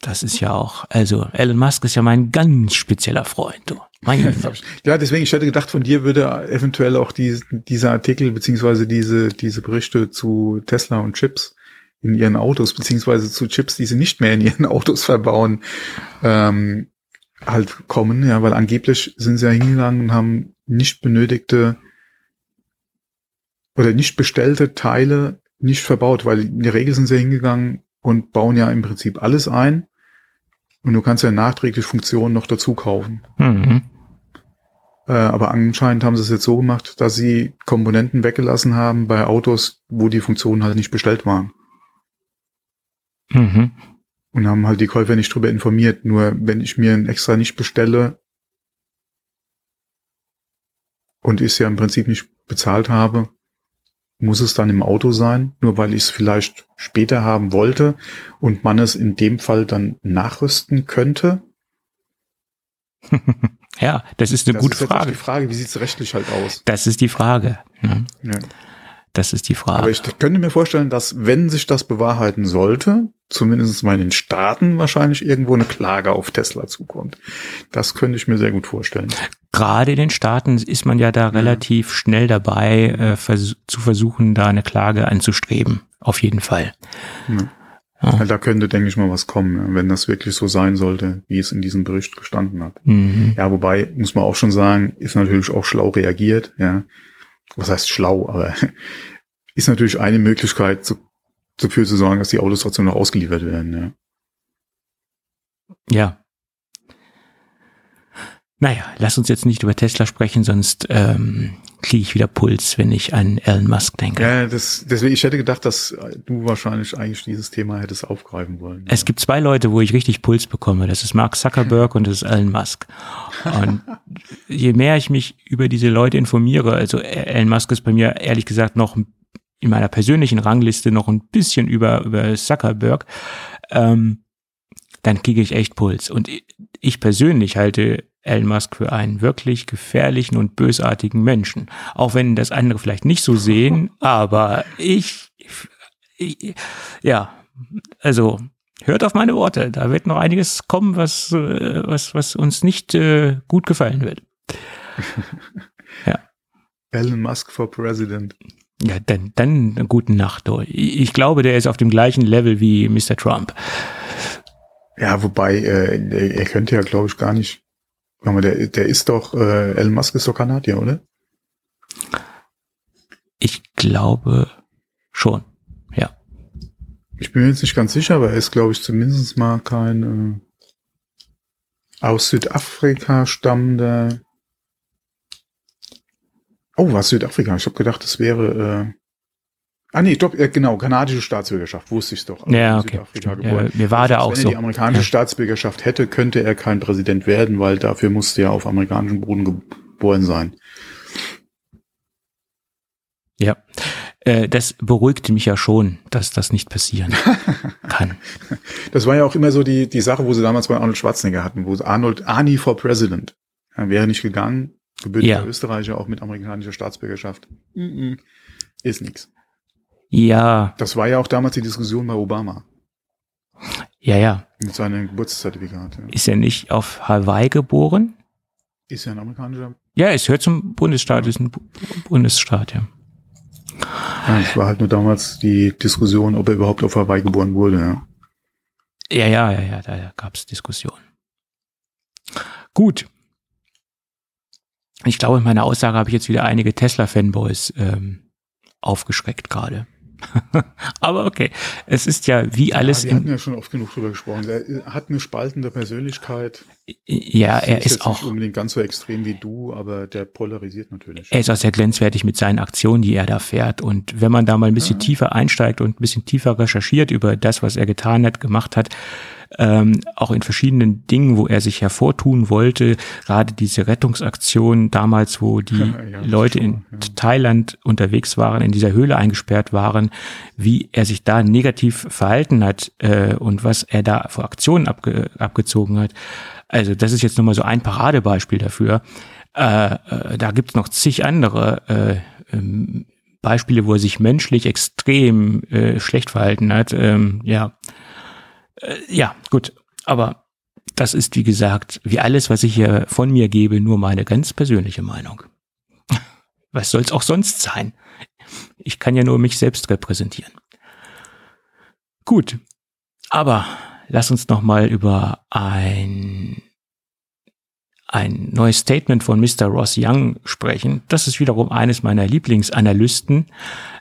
das ist ja auch, also Elon Musk ist ja mein ganz spezieller Freund. Du. Mein ja, deswegen, ich hätte gedacht, von dir würde eventuell auch die, dieser Artikel beziehungsweise diese, diese Berichte zu Tesla und Chips in ihren Autos, beziehungsweise zu Chips, die sie nicht mehr in ihren Autos verbauen, ähm, halt kommen, ja, weil angeblich sind sie ja hingegangen und haben nicht benötigte oder nicht bestellte Teile nicht verbaut, weil in der Regel sind sie hingegangen und bauen ja im Prinzip alles ein und du kannst ja nachträglich Funktionen noch dazu kaufen. Mhm. Äh, aber anscheinend haben sie es jetzt so gemacht, dass sie Komponenten weggelassen haben bei Autos, wo die Funktionen halt nicht bestellt waren. Mhm. Und haben halt die Käufer nicht drüber informiert. Nur wenn ich mir ein extra nicht bestelle und ich es ja im Prinzip nicht bezahlt habe, muss es dann im Auto sein, nur weil ich es vielleicht später haben wollte und man es in dem Fall dann nachrüsten könnte? ja, das ist eine das gute ist Frage. Die Frage, wie sieht es rechtlich halt aus? Das ist die Frage. Ne? Ja. Das ist die Frage. Aber ich könnte mir vorstellen, dass wenn sich das bewahrheiten sollte, zumindest mal in den Staaten wahrscheinlich irgendwo eine Klage auf Tesla zukommt. Das könnte ich mir sehr gut vorstellen. Gerade in den Staaten ist man ja da relativ ja. schnell dabei, äh, vers zu versuchen, da eine Klage anzustreben. Auf jeden Fall. Ja. Ja. Da könnte, denke ich mal, was kommen, wenn das wirklich so sein sollte, wie es in diesem Bericht gestanden hat. Mhm. Ja, wobei, muss man auch schon sagen, ist natürlich auch schlau reagiert, ja was heißt schlau, aber ist natürlich eine Möglichkeit, zu, dafür zu sorgen, dass die Autos trotzdem noch ausgeliefert werden. Ja. ja. Naja, lass uns jetzt nicht über Tesla sprechen, sonst ähm, kriege ich wieder Puls, wenn ich an Elon Musk denke. Ja, das, deswegen, ich hätte gedacht, dass du wahrscheinlich eigentlich dieses Thema hättest aufgreifen wollen. Es ja. gibt zwei Leute, wo ich richtig Puls bekomme. Das ist Mark Zuckerberg und das ist Elon Musk. Und je mehr ich mich über diese Leute informiere, also Elon Musk ist bei mir ehrlich gesagt noch in meiner persönlichen Rangliste noch ein bisschen über, über Zuckerberg, ähm, dann kriege ich echt Puls. Und ich persönlich halte Elon Musk für einen wirklich gefährlichen und bösartigen Menschen. Auch wenn das andere vielleicht nicht so sehen, aber ich, ich ja, also hört auf meine Worte. Da wird noch einiges kommen, was, äh, was, was uns nicht äh, gut gefallen wird. ja. Elon Musk for President. Ja, dann, dann eine gute Nacht. Ich glaube, der ist auf dem gleichen Level wie Mr. Trump. Ja, wobei, äh, er könnte ja, glaube ich, gar nicht aber der, der ist doch, äh, Elon Musk ist doch Kanadier, oder? Ich glaube schon, ja. Ich bin mir jetzt nicht ganz sicher, aber er ist, glaube ich, zumindest mal kein äh, aus Südafrika stammender. Oh, was Südafrika? Ich habe gedacht, das wäre äh, Ah nee, doch, äh, genau, kanadische Staatsbürgerschaft, wusste ich doch. Also ja, okay. Ja, mir war da also, auch wenn so. Wenn er die amerikanische ja. Staatsbürgerschaft hätte, könnte er kein Präsident werden, weil dafür musste er auf amerikanischem Boden geboren sein. Ja, äh, das beruhigte mich ja schon, dass das nicht passieren kann. Das war ja auch immer so die, die Sache, wo sie damals bei Arnold Schwarzenegger hatten, wo Arnold, Arnie for President, ja, wäre nicht gegangen, gebürtiger ja. Österreicher, auch mit amerikanischer Staatsbürgerschaft. Mm -mm. Ist nix. Ja. Das war ja auch damals die Diskussion bei Obama. Ja, ja. Mit seinem Geburtszertifikat. Ja. Ist er nicht auf Hawaii geboren? Ist er ein amerikanischer? Ja, es hört zum Bundesstaat, ist ein Bundesstaat, ja. ja. Es war halt nur damals die Diskussion, ob er überhaupt auf Hawaii geboren wurde, ja. Ja, ja, ja, ja, da gab es Diskussionen. Gut. Ich glaube, in meiner Aussage habe ich jetzt wieder einige Tesla-Fanboys ähm, aufgeschreckt gerade. Aber okay, es ist ja wie ja, alles. Wir hatten ja schon oft genug drüber gesprochen. Er hat eine spaltende Persönlichkeit. Ja, er ist, ist auch nicht unbedingt ganz so extrem wie du, aber der polarisiert natürlich. Er ist auch sehr glänzwertig mit seinen Aktionen, die er da fährt. Und wenn man da mal ein bisschen ja. tiefer einsteigt und ein bisschen tiefer recherchiert über das, was er getan hat, gemacht hat, ähm, auch in verschiedenen Dingen, wo er sich hervortun wollte. Gerade diese Rettungsaktion damals, wo die ja, Leute in ja. Thailand unterwegs waren, in dieser Höhle eingesperrt waren, wie er sich da negativ verhalten hat äh, und was er da für Aktionen abge abgezogen hat. Also das ist jetzt nochmal so ein Paradebeispiel dafür. Äh, äh, da gibt's noch zig andere äh, ähm, Beispiele, wo er sich menschlich extrem äh, schlecht verhalten hat. Ähm, ja, äh, ja, gut. Aber das ist, wie gesagt, wie alles, was ich hier von mir gebe, nur meine ganz persönliche Meinung. Was soll's auch sonst sein? Ich kann ja nur mich selbst repräsentieren. Gut, aber lass uns noch mal über ein ein neues Statement von Mr. Ross Young sprechen. Das ist wiederum eines meiner Lieblingsanalysten,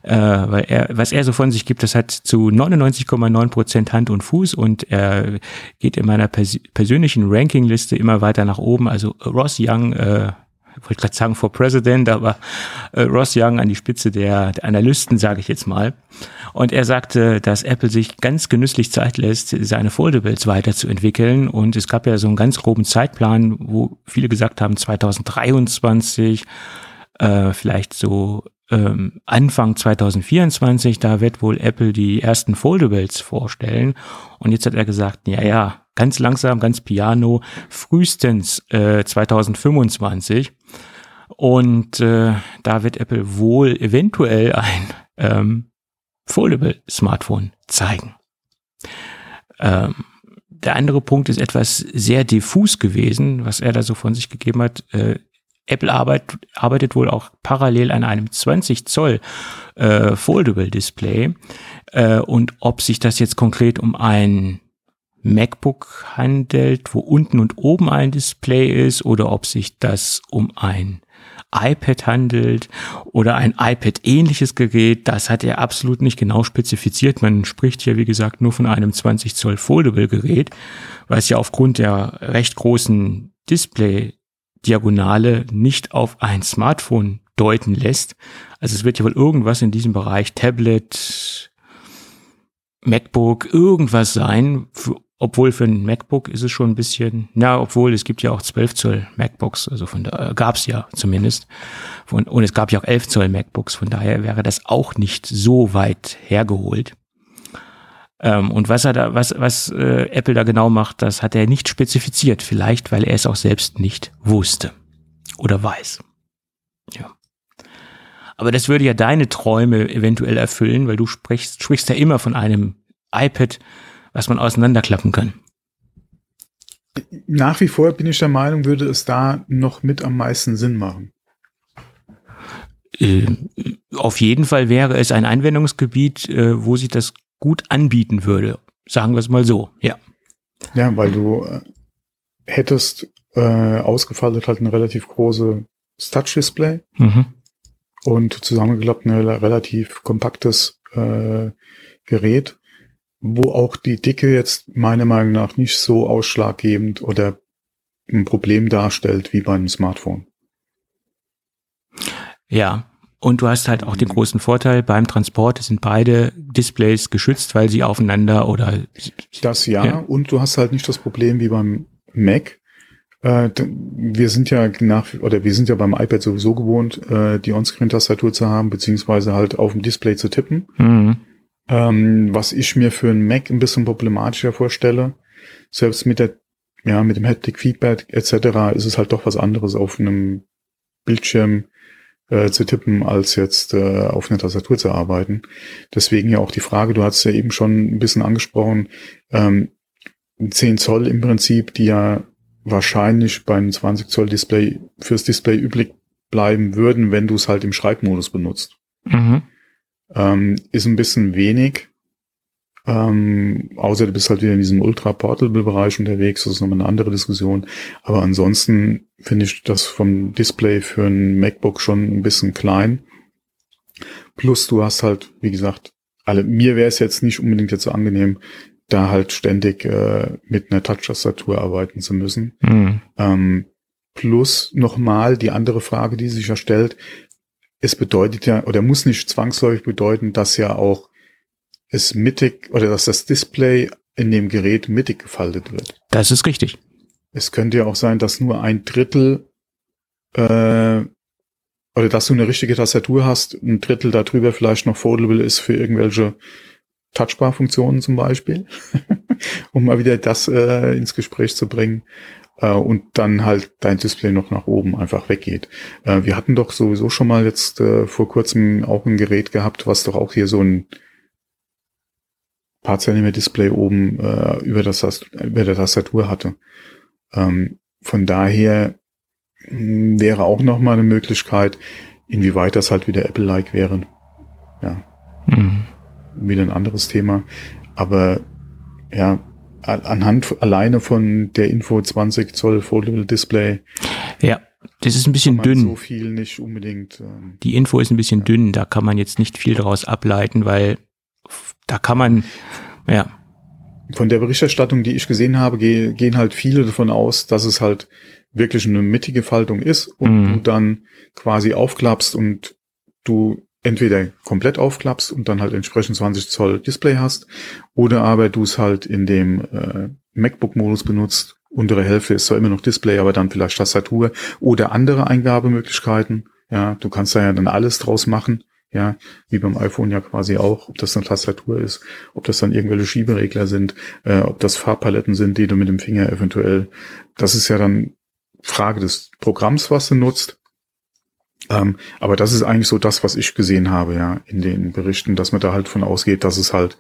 äh, weil er, was er so von sich gibt, das hat zu 99,9 Prozent Hand und Fuß und er geht in meiner pers persönlichen Rankingliste immer weiter nach oben. Also Ross Young äh, ich wollte gerade sagen for President, aber äh, Ross Young an die Spitze der, der Analysten, sage ich jetzt mal. Und er sagte, dass Apple sich ganz genüsslich Zeit lässt, seine Foldables weiterzuentwickeln. Und es gab ja so einen ganz groben Zeitplan, wo viele gesagt haben, 2023, äh, vielleicht so ähm, Anfang 2024, da wird wohl Apple die ersten Foldables vorstellen. Und jetzt hat er gesagt, ja, ja, ganz langsam, ganz piano, frühestens äh, 2025. Und äh, da wird Apple wohl eventuell ein ähm, Foldable Smartphone zeigen. Ähm, der andere Punkt ist etwas sehr diffus gewesen, was er da so von sich gegeben hat. Äh, Apple arbeit, arbeitet wohl auch parallel an einem 20 Zoll äh, Foldable Display. Äh, und ob sich das jetzt konkret um ein MacBook handelt, wo unten und oben ein Display ist, oder ob sich das um ein iPad handelt oder ein iPad-ähnliches Gerät, das hat er absolut nicht genau spezifiziert. Man spricht hier, wie gesagt, nur von einem 20 Zoll Foldable-Gerät, was ja aufgrund der recht großen Display-Diagonale nicht auf ein Smartphone deuten lässt. Also es wird ja wohl irgendwas in diesem Bereich Tablet, MacBook, irgendwas sein, für obwohl für ein MacBook ist es schon ein bisschen, na, obwohl es gibt ja auch 12 Zoll MacBooks, also von da äh, gab es ja zumindest. Von, und es gab ja auch 11 Zoll MacBooks, von daher wäre das auch nicht so weit hergeholt. Ähm, und was er da, was, was äh, Apple da genau macht, das hat er nicht spezifiziert. Vielleicht, weil er es auch selbst nicht wusste oder weiß. Ja. Aber das würde ja deine Träume eventuell erfüllen, weil du sprichst, sprichst ja immer von einem iPad, was man auseinanderklappen kann. Nach wie vor bin ich der Meinung, würde es da noch mit am meisten Sinn machen. Äh, auf jeden Fall wäre es ein Einwendungsgebiet, äh, wo sich das gut anbieten würde. Sagen wir es mal so, ja. Ja, weil du äh, hättest äh, ausgefaltet halt ein relativ großes Touch-Display mhm. und zusammengeklappt ein relativ kompaktes äh, Gerät wo auch die Dicke jetzt meiner Meinung nach nicht so ausschlaggebend oder ein Problem darstellt wie beim Smartphone. Ja, und du hast halt auch den großen Vorteil, beim Transport sind beide Displays geschützt, weil sie aufeinander oder. Das ja, ja. und du hast halt nicht das Problem wie beim Mac. Äh, wir sind ja nach, oder wir sind ja beim iPad sowieso gewohnt, äh, die Onscreen-Tastatur zu haben, beziehungsweise halt auf dem Display zu tippen. Mhm. Ähm, was ich mir für einen Mac ein bisschen problematischer vorstelle, selbst mit der, ja, mit dem Haptic Feedback etc. ist es halt doch was anderes auf einem Bildschirm äh, zu tippen, als jetzt äh, auf einer Tastatur zu arbeiten. Deswegen ja auch die Frage, du hast ja eben schon ein bisschen angesprochen, ähm, 10 Zoll im Prinzip, die ja wahrscheinlich beim 20 Zoll Display fürs Display üblich bleiben würden, wenn du es halt im Schreibmodus benutzt. Mhm. Ähm, ist ein bisschen wenig. Ähm, außer du bist halt wieder in diesem Ultra-Portable-Bereich unterwegs, das ist nochmal eine andere Diskussion. Aber ansonsten finde ich das vom Display für ein MacBook schon ein bisschen klein. Plus du hast halt, wie gesagt, alle, mir wäre es jetzt nicht unbedingt jetzt so angenehm, da halt ständig äh, mit einer Touch-Tastatur arbeiten zu müssen. Mhm. Ähm, plus nochmal die andere Frage, die sich ja stellt, es bedeutet ja, oder muss nicht zwangsläufig bedeuten, dass ja auch es mittig oder dass das Display in dem Gerät mittig gefaltet wird. Das ist richtig. Es könnte ja auch sein, dass nur ein Drittel äh, oder dass du eine richtige Tastatur hast, ein Drittel darüber vielleicht noch foldable ist für irgendwelche Touchbar-Funktionen zum Beispiel, um mal wieder das äh, ins Gespräch zu bringen äh, und dann halt dein Display noch nach oben einfach weggeht. Äh, wir hatten doch sowieso schon mal jetzt äh, vor kurzem auch ein Gerät gehabt, was doch auch hier so ein paar Zentimeter Display oben äh, über, das, über der Tastatur hatte. Ähm, von daher hm, wäre auch noch mal eine Möglichkeit, inwieweit das halt wieder Apple-like wäre. Ja. Mhm. Wieder ein anderes Thema. Aber ja, anhand alleine von der Info 20 Zoll Foldable Display. Ja, das ist ein bisschen dünn. So viel nicht unbedingt. Ähm, Die Info ist ein bisschen ja. dünn, da kann man jetzt nicht viel daraus ableiten, weil da kann man, ja. Von der Berichterstattung, die ich gesehen habe, gehen halt viele davon aus, dass es halt wirklich eine mittige Faltung ist und mhm. du dann quasi aufklappst und du entweder komplett aufklappst und dann halt entsprechend 20 Zoll Display hast oder aber du es halt in dem äh, MacBook-Modus benutzt. Untere Hälfte ist zwar immer noch Display, aber dann vielleicht Tastatur oder andere Eingabemöglichkeiten. Ja, du kannst da ja dann alles draus machen. Ja, wie beim iPhone ja quasi auch, ob das eine Tastatur ist, ob das dann irgendwelche Schieberegler sind, äh, ob das Farbpaletten sind, die du mit dem Finger eventuell, das ist ja dann Frage des Programms, was du nutzt. Ähm, aber das ist eigentlich so das, was ich gesehen habe, ja, in den Berichten, dass man da halt von ausgeht, dass es halt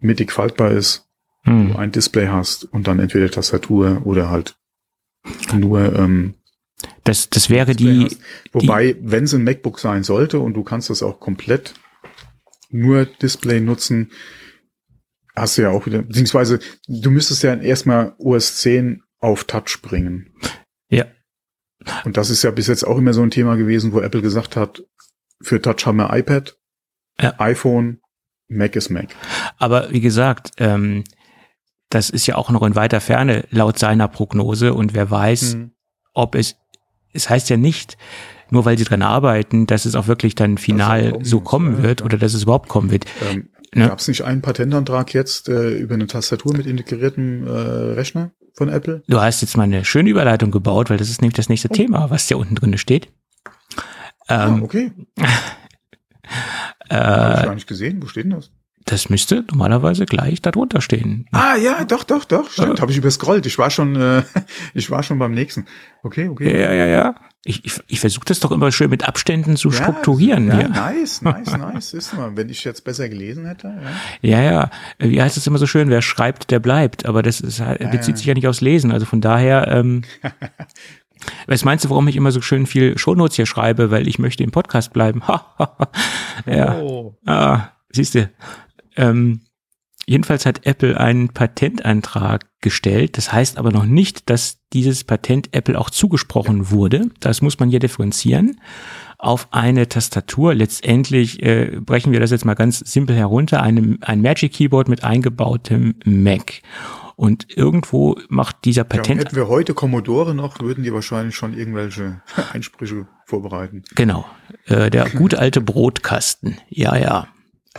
mittig faltbar ist, hm. du ein Display hast und dann entweder Tastatur oder halt nur ähm, das, das wäre die. Hast. Wobei, wenn es ein MacBook sein sollte und du kannst das auch komplett nur Display nutzen, hast du ja auch wieder, beziehungsweise du müsstest ja erstmal OS 10 auf Touch bringen. Ja. Und das ist ja bis jetzt auch immer so ein Thema gewesen, wo Apple gesagt hat, für Touch haben wir iPad, ja. iPhone, Mac ist Mac. Aber wie gesagt, ähm, das ist ja auch noch in weiter Ferne laut seiner Prognose und wer weiß, hm. ob es, es heißt ja nicht, nur weil sie dran arbeiten, dass es auch wirklich dann final kommen so kommen wird ja. oder dass es überhaupt kommen wird. Ähm, ne? Gab es nicht einen Patentantrag jetzt äh, über eine Tastatur mit integriertem äh, Rechner? von Apple? Du hast jetzt mal eine schöne Überleitung gebaut, weil das ist nämlich das nächste oh. Thema, was da unten drin steht. Ah, ähm, ah, okay. äh, Habe ich gar nicht gesehen. Wo steht denn das? Das müsste normalerweise gleich darunter stehen. Ah ja, doch, doch, doch. Stimmt, äh, habe ich überscrollt. Ich war schon, äh, ich war schon beim nächsten. Okay, okay. Ja, ja, ja. Ich, ich, ich versuche das doch immer schön mit Abständen zu ja, strukturieren. Ja, ja, nice, nice, nice. Ist mal, wenn ich jetzt besser gelesen hätte. Ja. ja, ja. Wie heißt es immer so schön? Wer schreibt, der bleibt. Aber das ist, halt, bezieht sich ja nicht aufs Lesen. Also von daher. Ähm, Was meinst du, warum ich immer so schön viel Shownotes hier schreibe? Weil ich möchte im Podcast bleiben. ja. Oh. Ah, siehst du. Ähm, jedenfalls hat Apple einen Patentantrag gestellt. Das heißt aber noch nicht, dass dieses Patent Apple auch zugesprochen wurde. Das muss man hier differenzieren. Auf eine Tastatur. Letztendlich äh, brechen wir das jetzt mal ganz simpel herunter. Eine, ein Magic Keyboard mit eingebautem Mac. Und irgendwo macht dieser Patent. Ja, hätten wir heute Commodore noch, würden die wahrscheinlich schon irgendwelche Einsprüche vorbereiten. Genau. Äh, der gute alte Brotkasten. Ja, ja.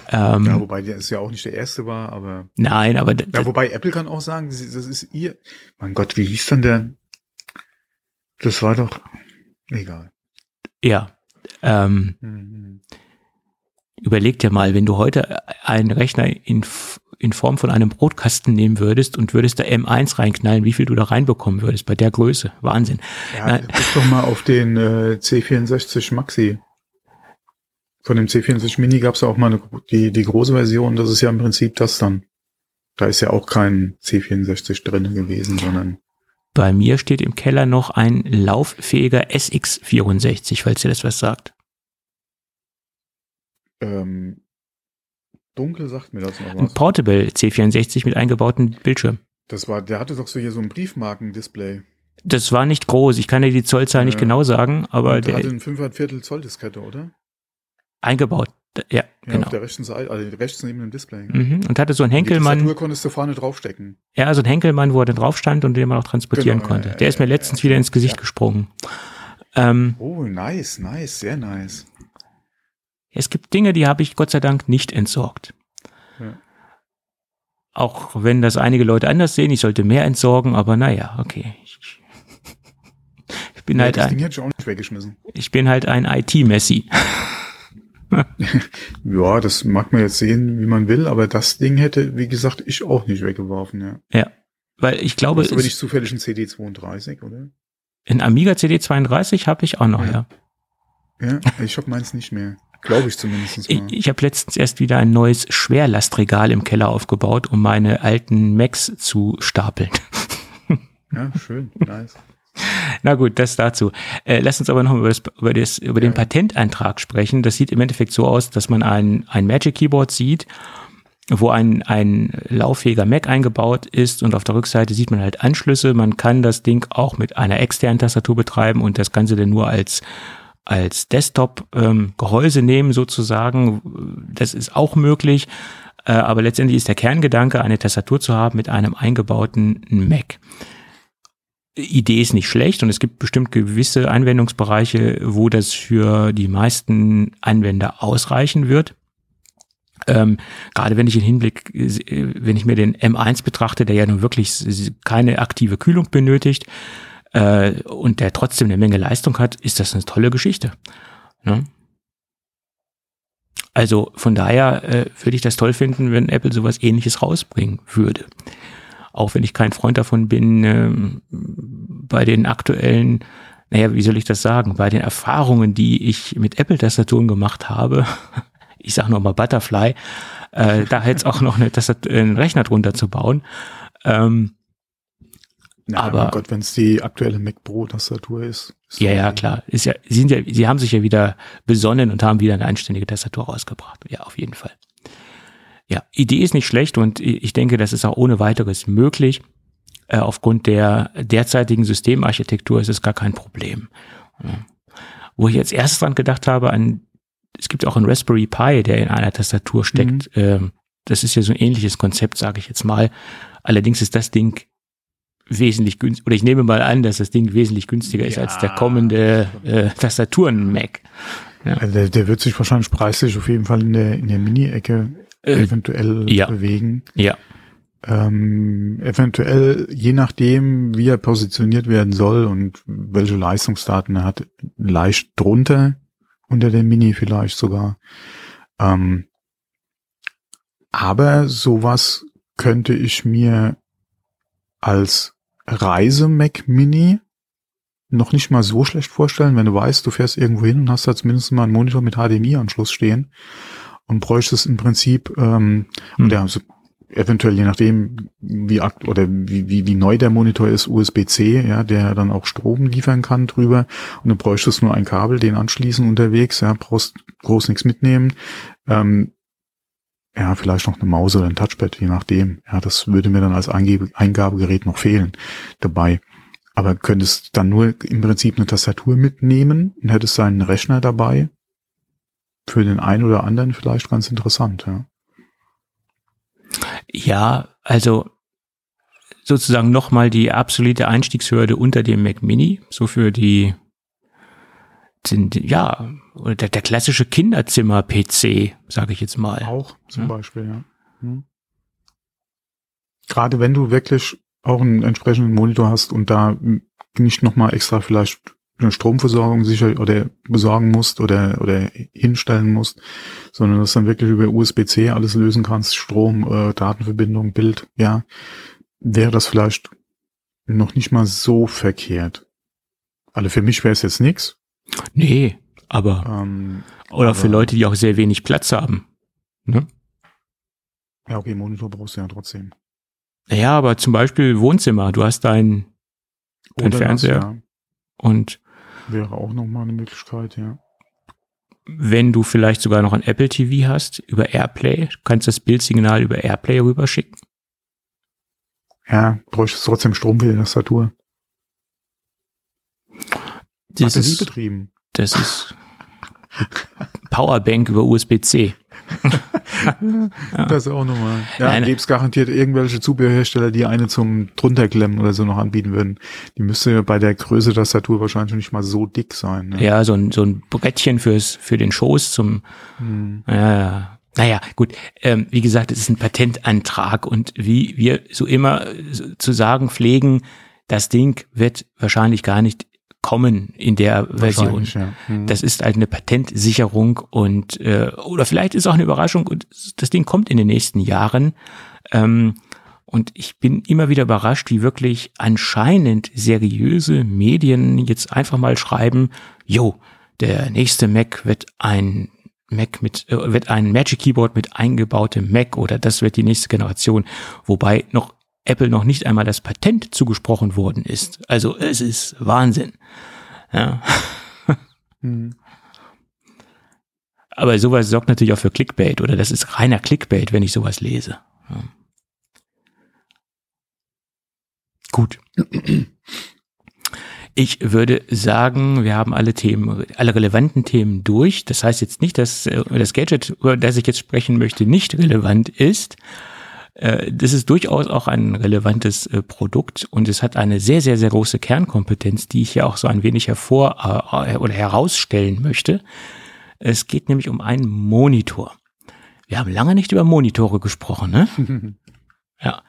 Ähm, ja, wobei der ist ja auch nicht der erste war, aber. Nein, aber. Ja, wobei Apple kann auch sagen, das ist ihr. Mein Gott, wie hieß denn der? Das war doch. Egal. Ja. Ähm, mhm. Überleg dir mal, wenn du heute einen Rechner in, in Form von einem Brotkasten nehmen würdest und würdest da M1 reinknallen, wie viel du da reinbekommen würdest bei der Größe. Wahnsinn. Ja, guck doch mal auf den äh, C64 Maxi. Von dem C64 Mini gab es ja auch mal eine, die, die große Version, das ist ja im Prinzip das dann. Da ist ja auch kein C64 drin gewesen, sondern. Bei mir steht im Keller noch ein lauffähiger SX64, falls ihr das was sagt. Ähm, dunkel sagt mir das noch was. Ein Portable C64 mit eingebautem Bildschirm. Das war, der hatte doch so hier so ein Briefmarkendisplay. Das war nicht groß. Ich kann dir die Zollzahl äh, nicht genau sagen, aber der hatte ein 5 Viertel Zoll Diskette, oder? Eingebaut. Ja, ja genau. auf der rechten Seite, also rechts neben dem Display. Mhm. Und hatte so einen Henkelmann. Die konntest du vorne draufstecken. Ja, so ein Henkelmann, wo er dann drauf stand und den man auch transportieren genau, konnte. Ja, der ist mir letztens wieder ins Gesicht gesprungen. Ähm, oh, nice, nice, sehr nice. Es gibt Dinge, die habe ich Gott sei Dank nicht entsorgt. Auch wenn das einige Leute anders sehen, ich sollte mehr entsorgen, aber naja, okay. Ich, ich bin halt ein, ich bin halt ein IT-Messi. ja, das mag man jetzt sehen, wie man will, aber das Ding hätte, wie gesagt, ich auch nicht weggeworfen, ja. Ja, weil ich glaube. Das ist aber nicht zufällig ein CD32, oder? Ein Amiga CD32 habe ich auch noch, ja. Ja, ja ich habe meins nicht mehr. Glaube ich zumindest. Mal. Ich, ich habe letztens erst wieder ein neues Schwerlastregal im Keller aufgebaut, um meine alten Macs zu stapeln. Ja, schön, nice. Na gut, das dazu. Äh, lass uns aber noch über, das, über, das, über den Patentantrag sprechen. Das sieht im Endeffekt so aus, dass man ein, ein Magic Keyboard sieht, wo ein, ein lauffähiger Mac eingebaut ist und auf der Rückseite sieht man halt Anschlüsse. Man kann das Ding auch mit einer externen Tastatur betreiben und das Ganze dann nur als als Desktop-Gehäuse ähm, nehmen sozusagen. Das ist auch möglich. Äh, aber letztendlich ist der Kerngedanke, eine Tastatur zu haben mit einem eingebauten Mac. Idee ist nicht schlecht und es gibt bestimmt gewisse Anwendungsbereiche, wo das für die meisten Anwender ausreichen wird. Ähm, gerade wenn ich in Hinblick, äh, wenn ich mir den M1 betrachte, der ja nun wirklich keine aktive Kühlung benötigt äh, und der trotzdem eine Menge Leistung hat, ist das eine tolle Geschichte. Ne? Also von daher äh, würde ich das toll finden, wenn Apple sowas ähnliches rausbringen würde. Auch wenn ich kein Freund davon bin, äh, bei den aktuellen, naja, wie soll ich das sagen, bei den Erfahrungen, die ich mit Apple-Tastaturen gemacht habe, ich sage nur mal Butterfly, äh, da jetzt auch noch eine Tastatur, einen Rechner drunter zu bauen. Ähm, ja, aber mein Gott, wenn es die aktuelle Mac Pro Tastatur ist. ist ja, ja, klar. Ist ja, sie sind ja, sie haben sich ja wieder besonnen und haben wieder eine einständige Tastatur rausgebracht. Ja, auf jeden Fall. Ja, Idee ist nicht schlecht und ich denke, das ist auch ohne weiteres möglich. Äh, aufgrund der derzeitigen Systemarchitektur ist es gar kein Problem. Ja. Wo ich jetzt erst dran gedacht habe, an es gibt auch einen Raspberry Pi, der in einer Tastatur steckt. Mhm. Ähm, das ist ja so ein ähnliches Konzept, sage ich jetzt mal. Allerdings ist das Ding wesentlich günstiger, oder ich nehme mal an, dass das Ding wesentlich günstiger ja. ist als der kommende äh, Tastaturen-Mac. Ja. Also der, der wird sich wahrscheinlich preislich auf jeden Fall in der, in der Mini-Ecke eventuell ja. bewegen. Ja. Ähm, eventuell, je nachdem, wie er positioniert werden soll und welche Leistungsdaten er hat, leicht drunter unter der Mini vielleicht sogar. Ähm, aber sowas könnte ich mir als Reise-Mac Mini noch nicht mal so schlecht vorstellen, wenn du weißt, du fährst irgendwo hin und hast da zumindest mal einen Monitor mit HDMI-Anschluss stehen und bräuchtest im Prinzip, ähm, hm. und ja, also eventuell je nachdem, wie akt oder wie, wie, wie neu der Monitor ist, USB-C, ja, der dann auch Strom liefern kann drüber. Und du bräuchtest nur ein Kabel, den anschließen unterwegs, ja, brauchst groß nichts mitnehmen. Ähm, ja, vielleicht noch eine Maus oder ein Touchpad, je nachdem. Ja, das würde mir dann als Eingebe Eingabegerät noch fehlen dabei. Aber könntest dann nur im Prinzip eine Tastatur mitnehmen und hättest deinen Rechner dabei. Für den einen oder anderen vielleicht ganz interessant, ja. Ja, also sozusagen nochmal die absolute Einstiegshürde unter dem Mac Mini, so für die sind, ja, oder der, der klassische Kinderzimmer-PC, sage ich jetzt mal. Auch zum ja. Beispiel, ja. Hm. Gerade wenn du wirklich auch einen entsprechenden Monitor hast und da nicht nochmal extra vielleicht eine Stromversorgung sicher oder besorgen musst oder, oder hinstellen musst, sondern das dann wirklich über USB-C alles lösen kannst, Strom, äh, Datenverbindung, Bild, ja, wäre das vielleicht noch nicht mal so verkehrt. Also für mich wäre es jetzt nichts. Nee, aber ähm, oder aber, für Leute, die auch sehr wenig Platz haben. Ne? Ja, okay, Monitor brauchst du ja trotzdem. Ja, aber zum Beispiel Wohnzimmer, du hast dein, dein Fernseher das, ja. und Wäre auch nochmal eine Möglichkeit, ja. Wenn du vielleicht sogar noch ein Apple TV hast, über Airplay, kannst du das Bildsignal über Airplay rüberschicken. Ja, bräuchte trotzdem Strom für die Tastatur. Das ist, betrieben. Das ist Powerbank über USB-C ja. Das auch nochmal. Ja, Nein. gäbe garantiert irgendwelche Zubehörhersteller, die eine zum drunterklemmen oder so noch anbieten würden. Die müsste ja bei der Größe der Tastatur wahrscheinlich nicht mal so dick sein. Ne? Ja, so ein, so ein Brettchen fürs, für den Schoß zum, hm. ja, naja, gut. Ähm, wie gesagt, es ist ein Patentantrag und wie wir so immer zu sagen pflegen, das Ding wird wahrscheinlich gar nicht kommen in der Version. Ja. Mhm. Das ist halt eine Patentsicherung und äh, oder vielleicht ist auch eine Überraschung und das Ding kommt in den nächsten Jahren. Ähm, und ich bin immer wieder überrascht, wie wirklich anscheinend seriöse Medien jetzt einfach mal schreiben, jo, der nächste Mac wird ein Mac mit, äh, wird ein Magic Keyboard mit eingebautem Mac oder das wird die nächste Generation. Wobei noch Apple noch nicht einmal das Patent zugesprochen worden ist. Also es ist Wahnsinn. Ja. Hm. Aber sowas sorgt natürlich auch für Clickbait oder das ist reiner Clickbait, wenn ich sowas lese. Ja. Gut. Ich würde sagen, wir haben alle Themen, alle relevanten Themen durch. Das heißt jetzt nicht, dass äh, das Gadget, über das ich jetzt sprechen möchte, nicht relevant ist. Äh, das ist durchaus auch ein relevantes äh, Produkt und es hat eine sehr, sehr, sehr große Kernkompetenz, die ich ja auch so ein wenig hervor oder herausstellen möchte. Es geht nämlich um einen Monitor. Wir haben lange nicht über Monitore gesprochen, ne? Ja,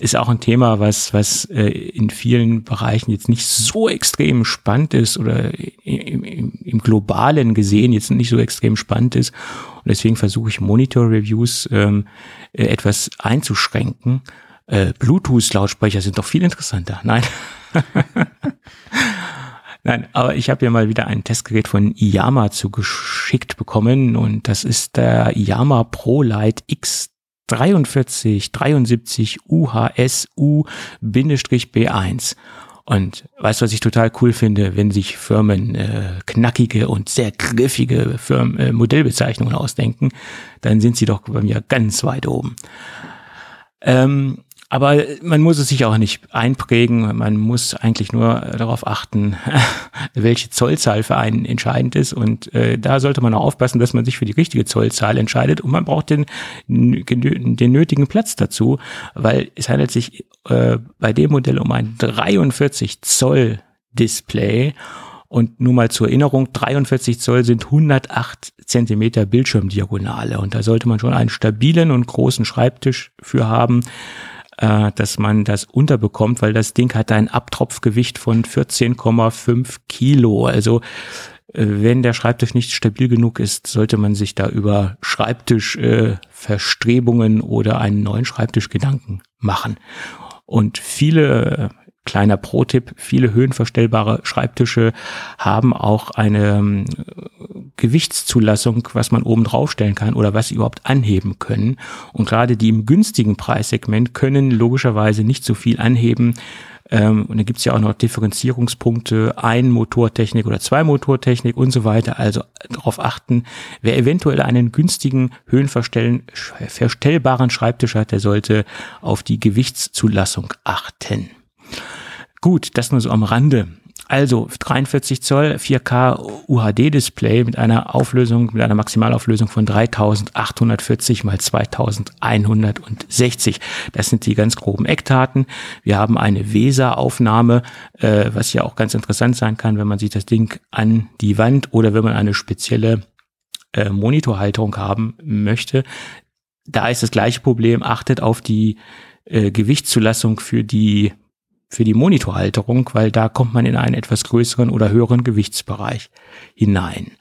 ist auch ein Thema, was, was äh, in vielen Bereichen jetzt nicht so extrem spannend ist oder im, im, im globalen gesehen jetzt nicht so extrem spannend ist. Und deswegen versuche ich Monitor-Reviews ähm, äh, etwas einzuschränken. Äh, Bluetooth-Lautsprecher sind doch viel interessanter. Nein. Nein, aber ich habe ja mal wieder ein Testgerät von Iyama zugeschickt bekommen und das ist der Iyama ProLight X 43 73 UHSU-B1. Und weißt du, was ich total cool finde, wenn sich Firmen äh, knackige und sehr griffige Firmen, äh, Modellbezeichnungen ausdenken, dann sind sie doch bei mir ganz weit oben. Ähm, aber man muss es sich auch nicht einprägen. Man muss eigentlich nur darauf achten, welche Zollzahl für einen entscheidend ist. Und äh, da sollte man auch aufpassen, dass man sich für die richtige Zollzahl entscheidet. Und man braucht den, den nötigen Platz dazu, weil es handelt sich äh, bei dem Modell um ein 43 Zoll Display. Und nur mal zur Erinnerung, 43 Zoll sind 108 Zentimeter Bildschirmdiagonale. Und da sollte man schon einen stabilen und großen Schreibtisch für haben äh, dass man das unterbekommt, weil das Ding hat ein Abtropfgewicht von 14,5 Kilo. Also äh, wenn der Schreibtisch nicht stabil genug ist, sollte man sich da über Schreibtischverstrebungen äh, oder einen neuen Schreibtisch Gedanken machen. Und viele Kleiner Pro-Tipp, viele höhenverstellbare Schreibtische haben auch eine ähm, Gewichtszulassung, was man oben draufstellen kann oder was sie überhaupt anheben können. Und gerade die im günstigen Preissegment können logischerweise nicht so viel anheben. Ähm, und da gibt's ja auch noch Differenzierungspunkte, ein Motortechnik oder zwei Motortechnik und so weiter. Also darauf achten, wer eventuell einen günstigen, höhenverstellbaren Schreibtisch hat, der sollte auf die Gewichtszulassung achten. Gut, das nur so am Rande. Also 43 Zoll 4K UHD-Display mit einer Auflösung, mit einer Maximalauflösung von 3840 mal 2160. Das sind die ganz groben Eckdaten. Wir haben eine VESA-Aufnahme, äh, was ja auch ganz interessant sein kann, wenn man sich das Ding an die Wand oder wenn man eine spezielle äh, Monitorhalterung haben möchte. Da ist das gleiche Problem. Achtet auf die äh, Gewichtszulassung für die für die Monitorhalterung, weil da kommt man in einen etwas größeren oder höheren Gewichtsbereich hinein.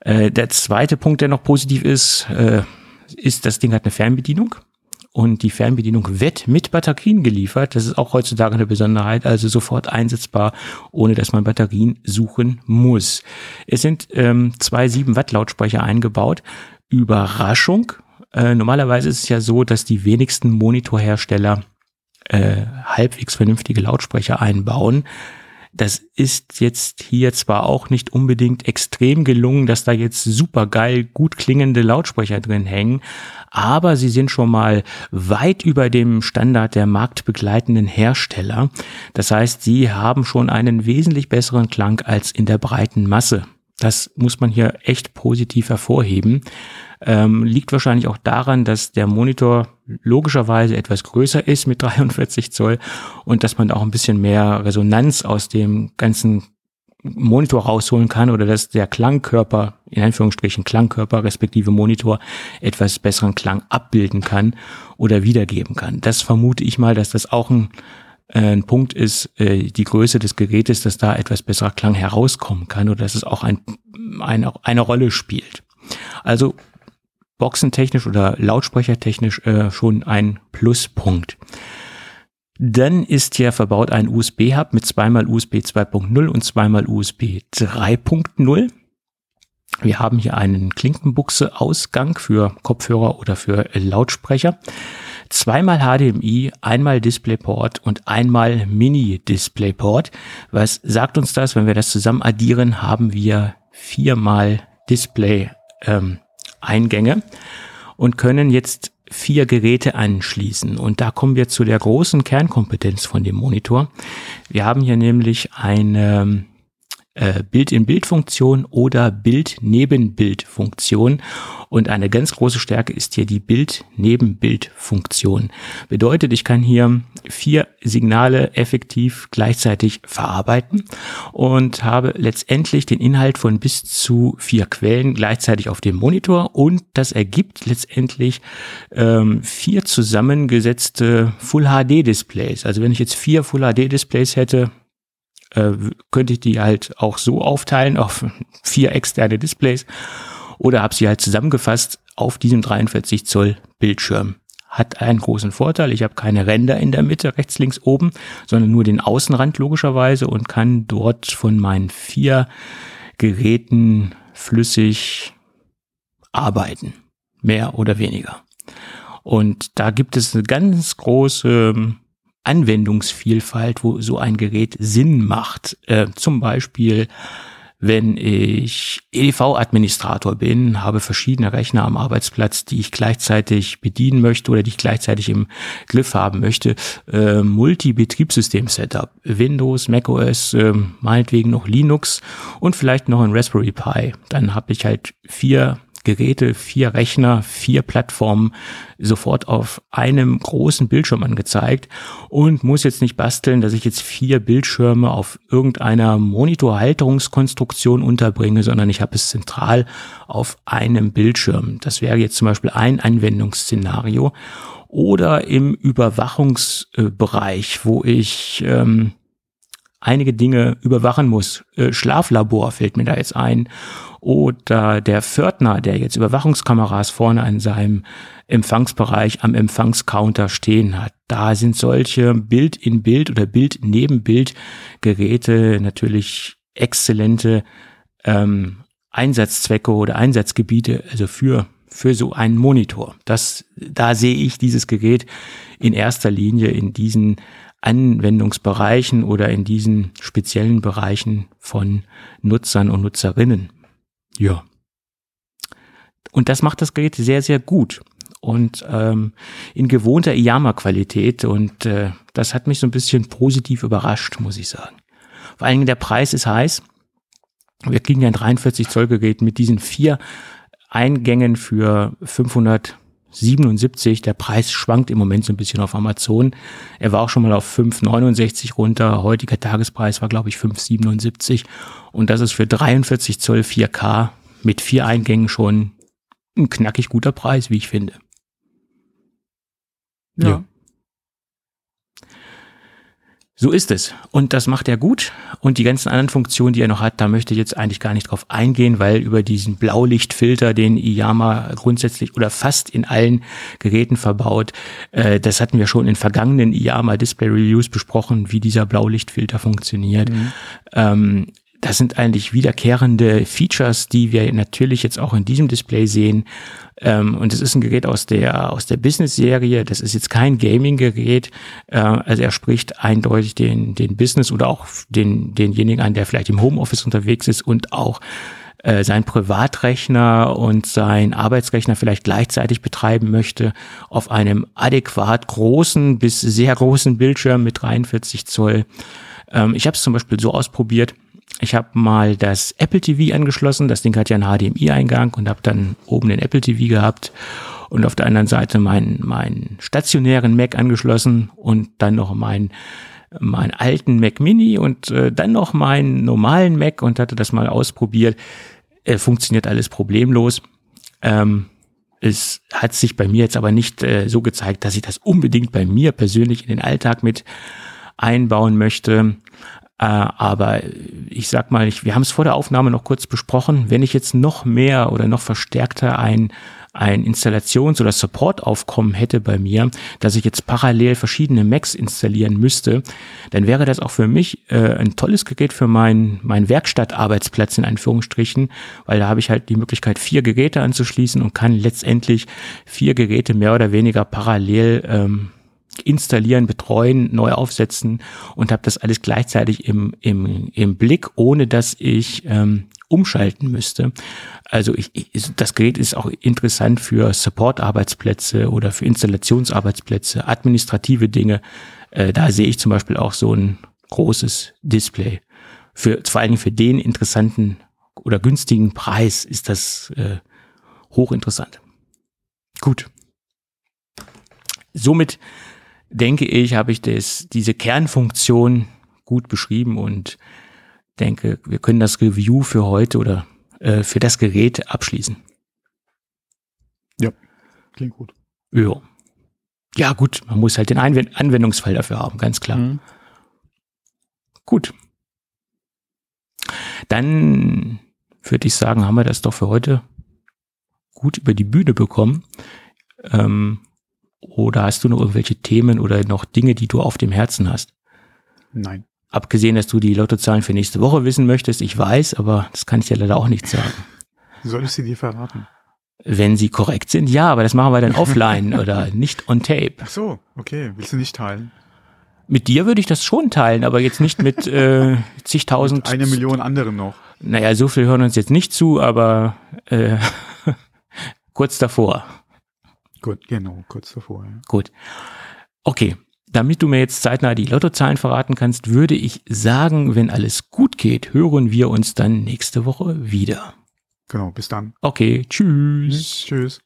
Äh, der zweite Punkt, der noch positiv ist, äh, ist, das Ding hat eine Fernbedienung und die Fernbedienung wird mit Batterien geliefert. Das ist auch heutzutage eine Besonderheit, also sofort einsetzbar, ohne dass man Batterien suchen muss. Es sind ähm, zwei 7 Watt Lautsprecher eingebaut. Überraschung. Äh, normalerweise ist es ja so, dass die wenigsten Monitorhersteller äh, halbwegs vernünftige Lautsprecher einbauen. Das ist jetzt hier zwar auch nicht unbedingt extrem gelungen, dass da jetzt super geil gut klingende Lautsprecher drin hängen, aber sie sind schon mal weit über dem Standard der marktbegleitenden Hersteller. Das heißt, sie haben schon einen wesentlich besseren Klang als in der breiten Masse. Das muss man hier echt positiv hervorheben. Ähm, liegt wahrscheinlich auch daran, dass der Monitor logischerweise etwas größer ist mit 43 Zoll und dass man auch ein bisschen mehr Resonanz aus dem ganzen Monitor rausholen kann oder dass der Klangkörper, in Anführungsstrichen Klangkörper respektive Monitor etwas besseren Klang abbilden kann oder wiedergeben kann. Das vermute ich mal, dass das auch ein, äh, ein Punkt ist, äh, die Größe des Gerätes, dass da etwas besserer Klang herauskommen kann oder dass es auch ein, eine, eine Rolle spielt. Also boxentechnisch oder lautsprechertechnisch äh, schon ein Pluspunkt. Dann ist hier verbaut ein USB-Hub mit zweimal USB 2.0 und zweimal USB 3.0. Wir haben hier einen Klinkenbuchse-Ausgang für Kopfhörer oder für Lautsprecher. Zweimal HDMI, einmal DisplayPort und einmal Mini-DisplayPort. Was sagt uns das? Wenn wir das zusammen addieren, haben wir viermal Display ähm, Eingänge und können jetzt vier Geräte anschließen. Und da kommen wir zu der großen Kernkompetenz von dem Monitor. Wir haben hier nämlich eine Bild-in-Bild-Funktion oder Bild-neben-Bild-Funktion. Und eine ganz große Stärke ist hier die Bild-neben-Bild-Funktion. Bedeutet, ich kann hier vier Signale effektiv gleichzeitig verarbeiten und habe letztendlich den Inhalt von bis zu vier Quellen gleichzeitig auf dem Monitor und das ergibt letztendlich ähm, vier zusammengesetzte Full-HD-Displays. Also wenn ich jetzt vier Full-HD-Displays hätte, äh, könnte ich die halt auch so aufteilen auf vier externe Displays oder habe sie halt zusammengefasst auf diesem 43 Zoll Bildschirm. Hat einen großen Vorteil, ich habe keine Ränder in der Mitte, rechts, links, oben, sondern nur den Außenrand logischerweise und kann dort von meinen vier Geräten flüssig arbeiten. Mehr oder weniger. Und da gibt es eine ganz große Anwendungsvielfalt, wo so ein Gerät Sinn macht. Äh, zum Beispiel, wenn ich EDV-Administrator bin, habe verschiedene Rechner am Arbeitsplatz, die ich gleichzeitig bedienen möchte oder die ich gleichzeitig im Griff haben möchte. Äh, Multi-Betriebssystem-Setup, Windows, macOS, äh, meinetwegen noch Linux und vielleicht noch ein Raspberry Pi. Dann habe ich halt vier Geräte, vier Rechner, vier Plattformen sofort auf einem großen Bildschirm angezeigt und muss jetzt nicht basteln, dass ich jetzt vier Bildschirme auf irgendeiner Monitorhalterungskonstruktion unterbringe, sondern ich habe es zentral auf einem Bildschirm. Das wäre jetzt zum Beispiel ein Anwendungsszenario oder im Überwachungsbereich, wo ich ähm, einige Dinge überwachen muss. Äh, Schlaflabor fällt mir da jetzt ein oder der Pförtner, der jetzt Überwachungskameras vorne an seinem Empfangsbereich am Empfangscounter stehen hat. Da sind solche Bild in Bild oder Bild neben Bild Geräte natürlich exzellente ähm, Einsatzzwecke oder Einsatzgebiete, also für für so einen Monitor. Das, da sehe ich dieses Gerät in erster Linie in diesen Anwendungsbereichen oder in diesen speziellen Bereichen von Nutzern und Nutzerinnen. Ja. Und das macht das Gerät sehr, sehr gut und ähm, in gewohnter IAMA-Qualität und äh, das hat mich so ein bisschen positiv überrascht, muss ich sagen. Vor allen Dingen der Preis ist heiß. Wir kriegen ja ein 43 Zoll Gerät mit diesen vier Eingängen für 577. Der Preis schwankt im Moment so ein bisschen auf Amazon. Er war auch schon mal auf 5,69 runter. Heutiger Tagespreis war, glaube ich, 5,77. Und das ist für 43 Zoll 4K mit vier Eingängen schon ein knackig guter Preis, wie ich finde. ja. ja. So ist es. Und das macht er gut. Und die ganzen anderen Funktionen, die er noch hat, da möchte ich jetzt eigentlich gar nicht drauf eingehen, weil über diesen Blaulichtfilter, den Iyama grundsätzlich oder fast in allen Geräten verbaut, äh, das hatten wir schon in vergangenen Iyama Display Reviews besprochen, wie dieser Blaulichtfilter funktioniert. Mhm. Ähm, das sind eigentlich wiederkehrende Features, die wir natürlich jetzt auch in diesem Display sehen. Ähm, und es ist ein Gerät aus der, aus der Business-Serie. Das ist jetzt kein Gaming-Gerät. Äh, also er spricht eindeutig den, den Business oder auch den, denjenigen an, der vielleicht im Homeoffice unterwegs ist und auch äh, sein Privatrechner und sein Arbeitsrechner vielleicht gleichzeitig betreiben möchte auf einem adäquat großen bis sehr großen Bildschirm mit 43 Zoll. Ähm, ich habe es zum Beispiel so ausprobiert, ich habe mal das Apple TV angeschlossen. Das Ding hat ja einen HDMI-Eingang und habe dann oben den Apple TV gehabt und auf der anderen Seite meinen meinen stationären Mac angeschlossen und dann noch meinen meinen alten Mac Mini und äh, dann noch meinen normalen Mac und hatte das mal ausprobiert. Äh, funktioniert alles problemlos. Ähm, es hat sich bei mir jetzt aber nicht äh, so gezeigt, dass ich das unbedingt bei mir persönlich in den Alltag mit einbauen möchte. Äh, aber ich sag mal, ich, wir haben es vor der Aufnahme noch kurz besprochen. Wenn ich jetzt noch mehr oder noch verstärkter ein ein Installations- oder Supportaufkommen hätte bei mir, dass ich jetzt parallel verschiedene Macs installieren müsste, dann wäre das auch für mich äh, ein tolles Gerät für meinen mein Werkstattarbeitsplatz in Anführungsstrichen, weil da habe ich halt die Möglichkeit, vier Geräte anzuschließen und kann letztendlich vier Geräte mehr oder weniger parallel ähm, installieren, betreuen, neu aufsetzen und habe das alles gleichzeitig im, im, im Blick, ohne dass ich ähm, umschalten müsste. Also ich, ich, das Gerät ist auch interessant für Support-Arbeitsplätze oder für Installationsarbeitsplätze, administrative Dinge. Äh, da sehe ich zum Beispiel auch so ein großes Display. Für, vor allen Dingen für den interessanten oder günstigen Preis ist das äh, hochinteressant. Gut. Somit denke ich, habe ich das, diese Kernfunktion gut beschrieben und denke, wir können das Review für heute oder äh, für das Gerät abschließen. Ja, klingt gut. Ja. Ja, gut, man muss halt den Einwend Anwendungsfall dafür haben, ganz klar. Mhm. Gut. Dann würde ich sagen, haben wir das doch für heute gut über die Bühne bekommen. Ähm, oder hast du noch irgendwelche Themen oder noch Dinge, die du auf dem Herzen hast? Nein. Abgesehen, dass du die Lottozahlen für nächste Woche wissen möchtest, ich weiß, aber das kann ich dir leider auch nicht sagen. Soll ich sie dir verraten? Wenn sie korrekt sind, ja, aber das machen wir dann offline oder nicht on tape. Ach so, okay. Willst du nicht teilen? Mit dir würde ich das schon teilen, aber jetzt nicht mit äh, zigtausend. Eine Million anderen noch. Naja, so viel hören uns jetzt nicht zu, aber äh, kurz davor. Gut, genau, kurz davor. Ja. Gut. Okay, damit du mir jetzt zeitnah die Lottozahlen verraten kannst, würde ich sagen, wenn alles gut geht, hören wir uns dann nächste Woche wieder. Genau, bis dann. Okay, tschüss. Tschüss.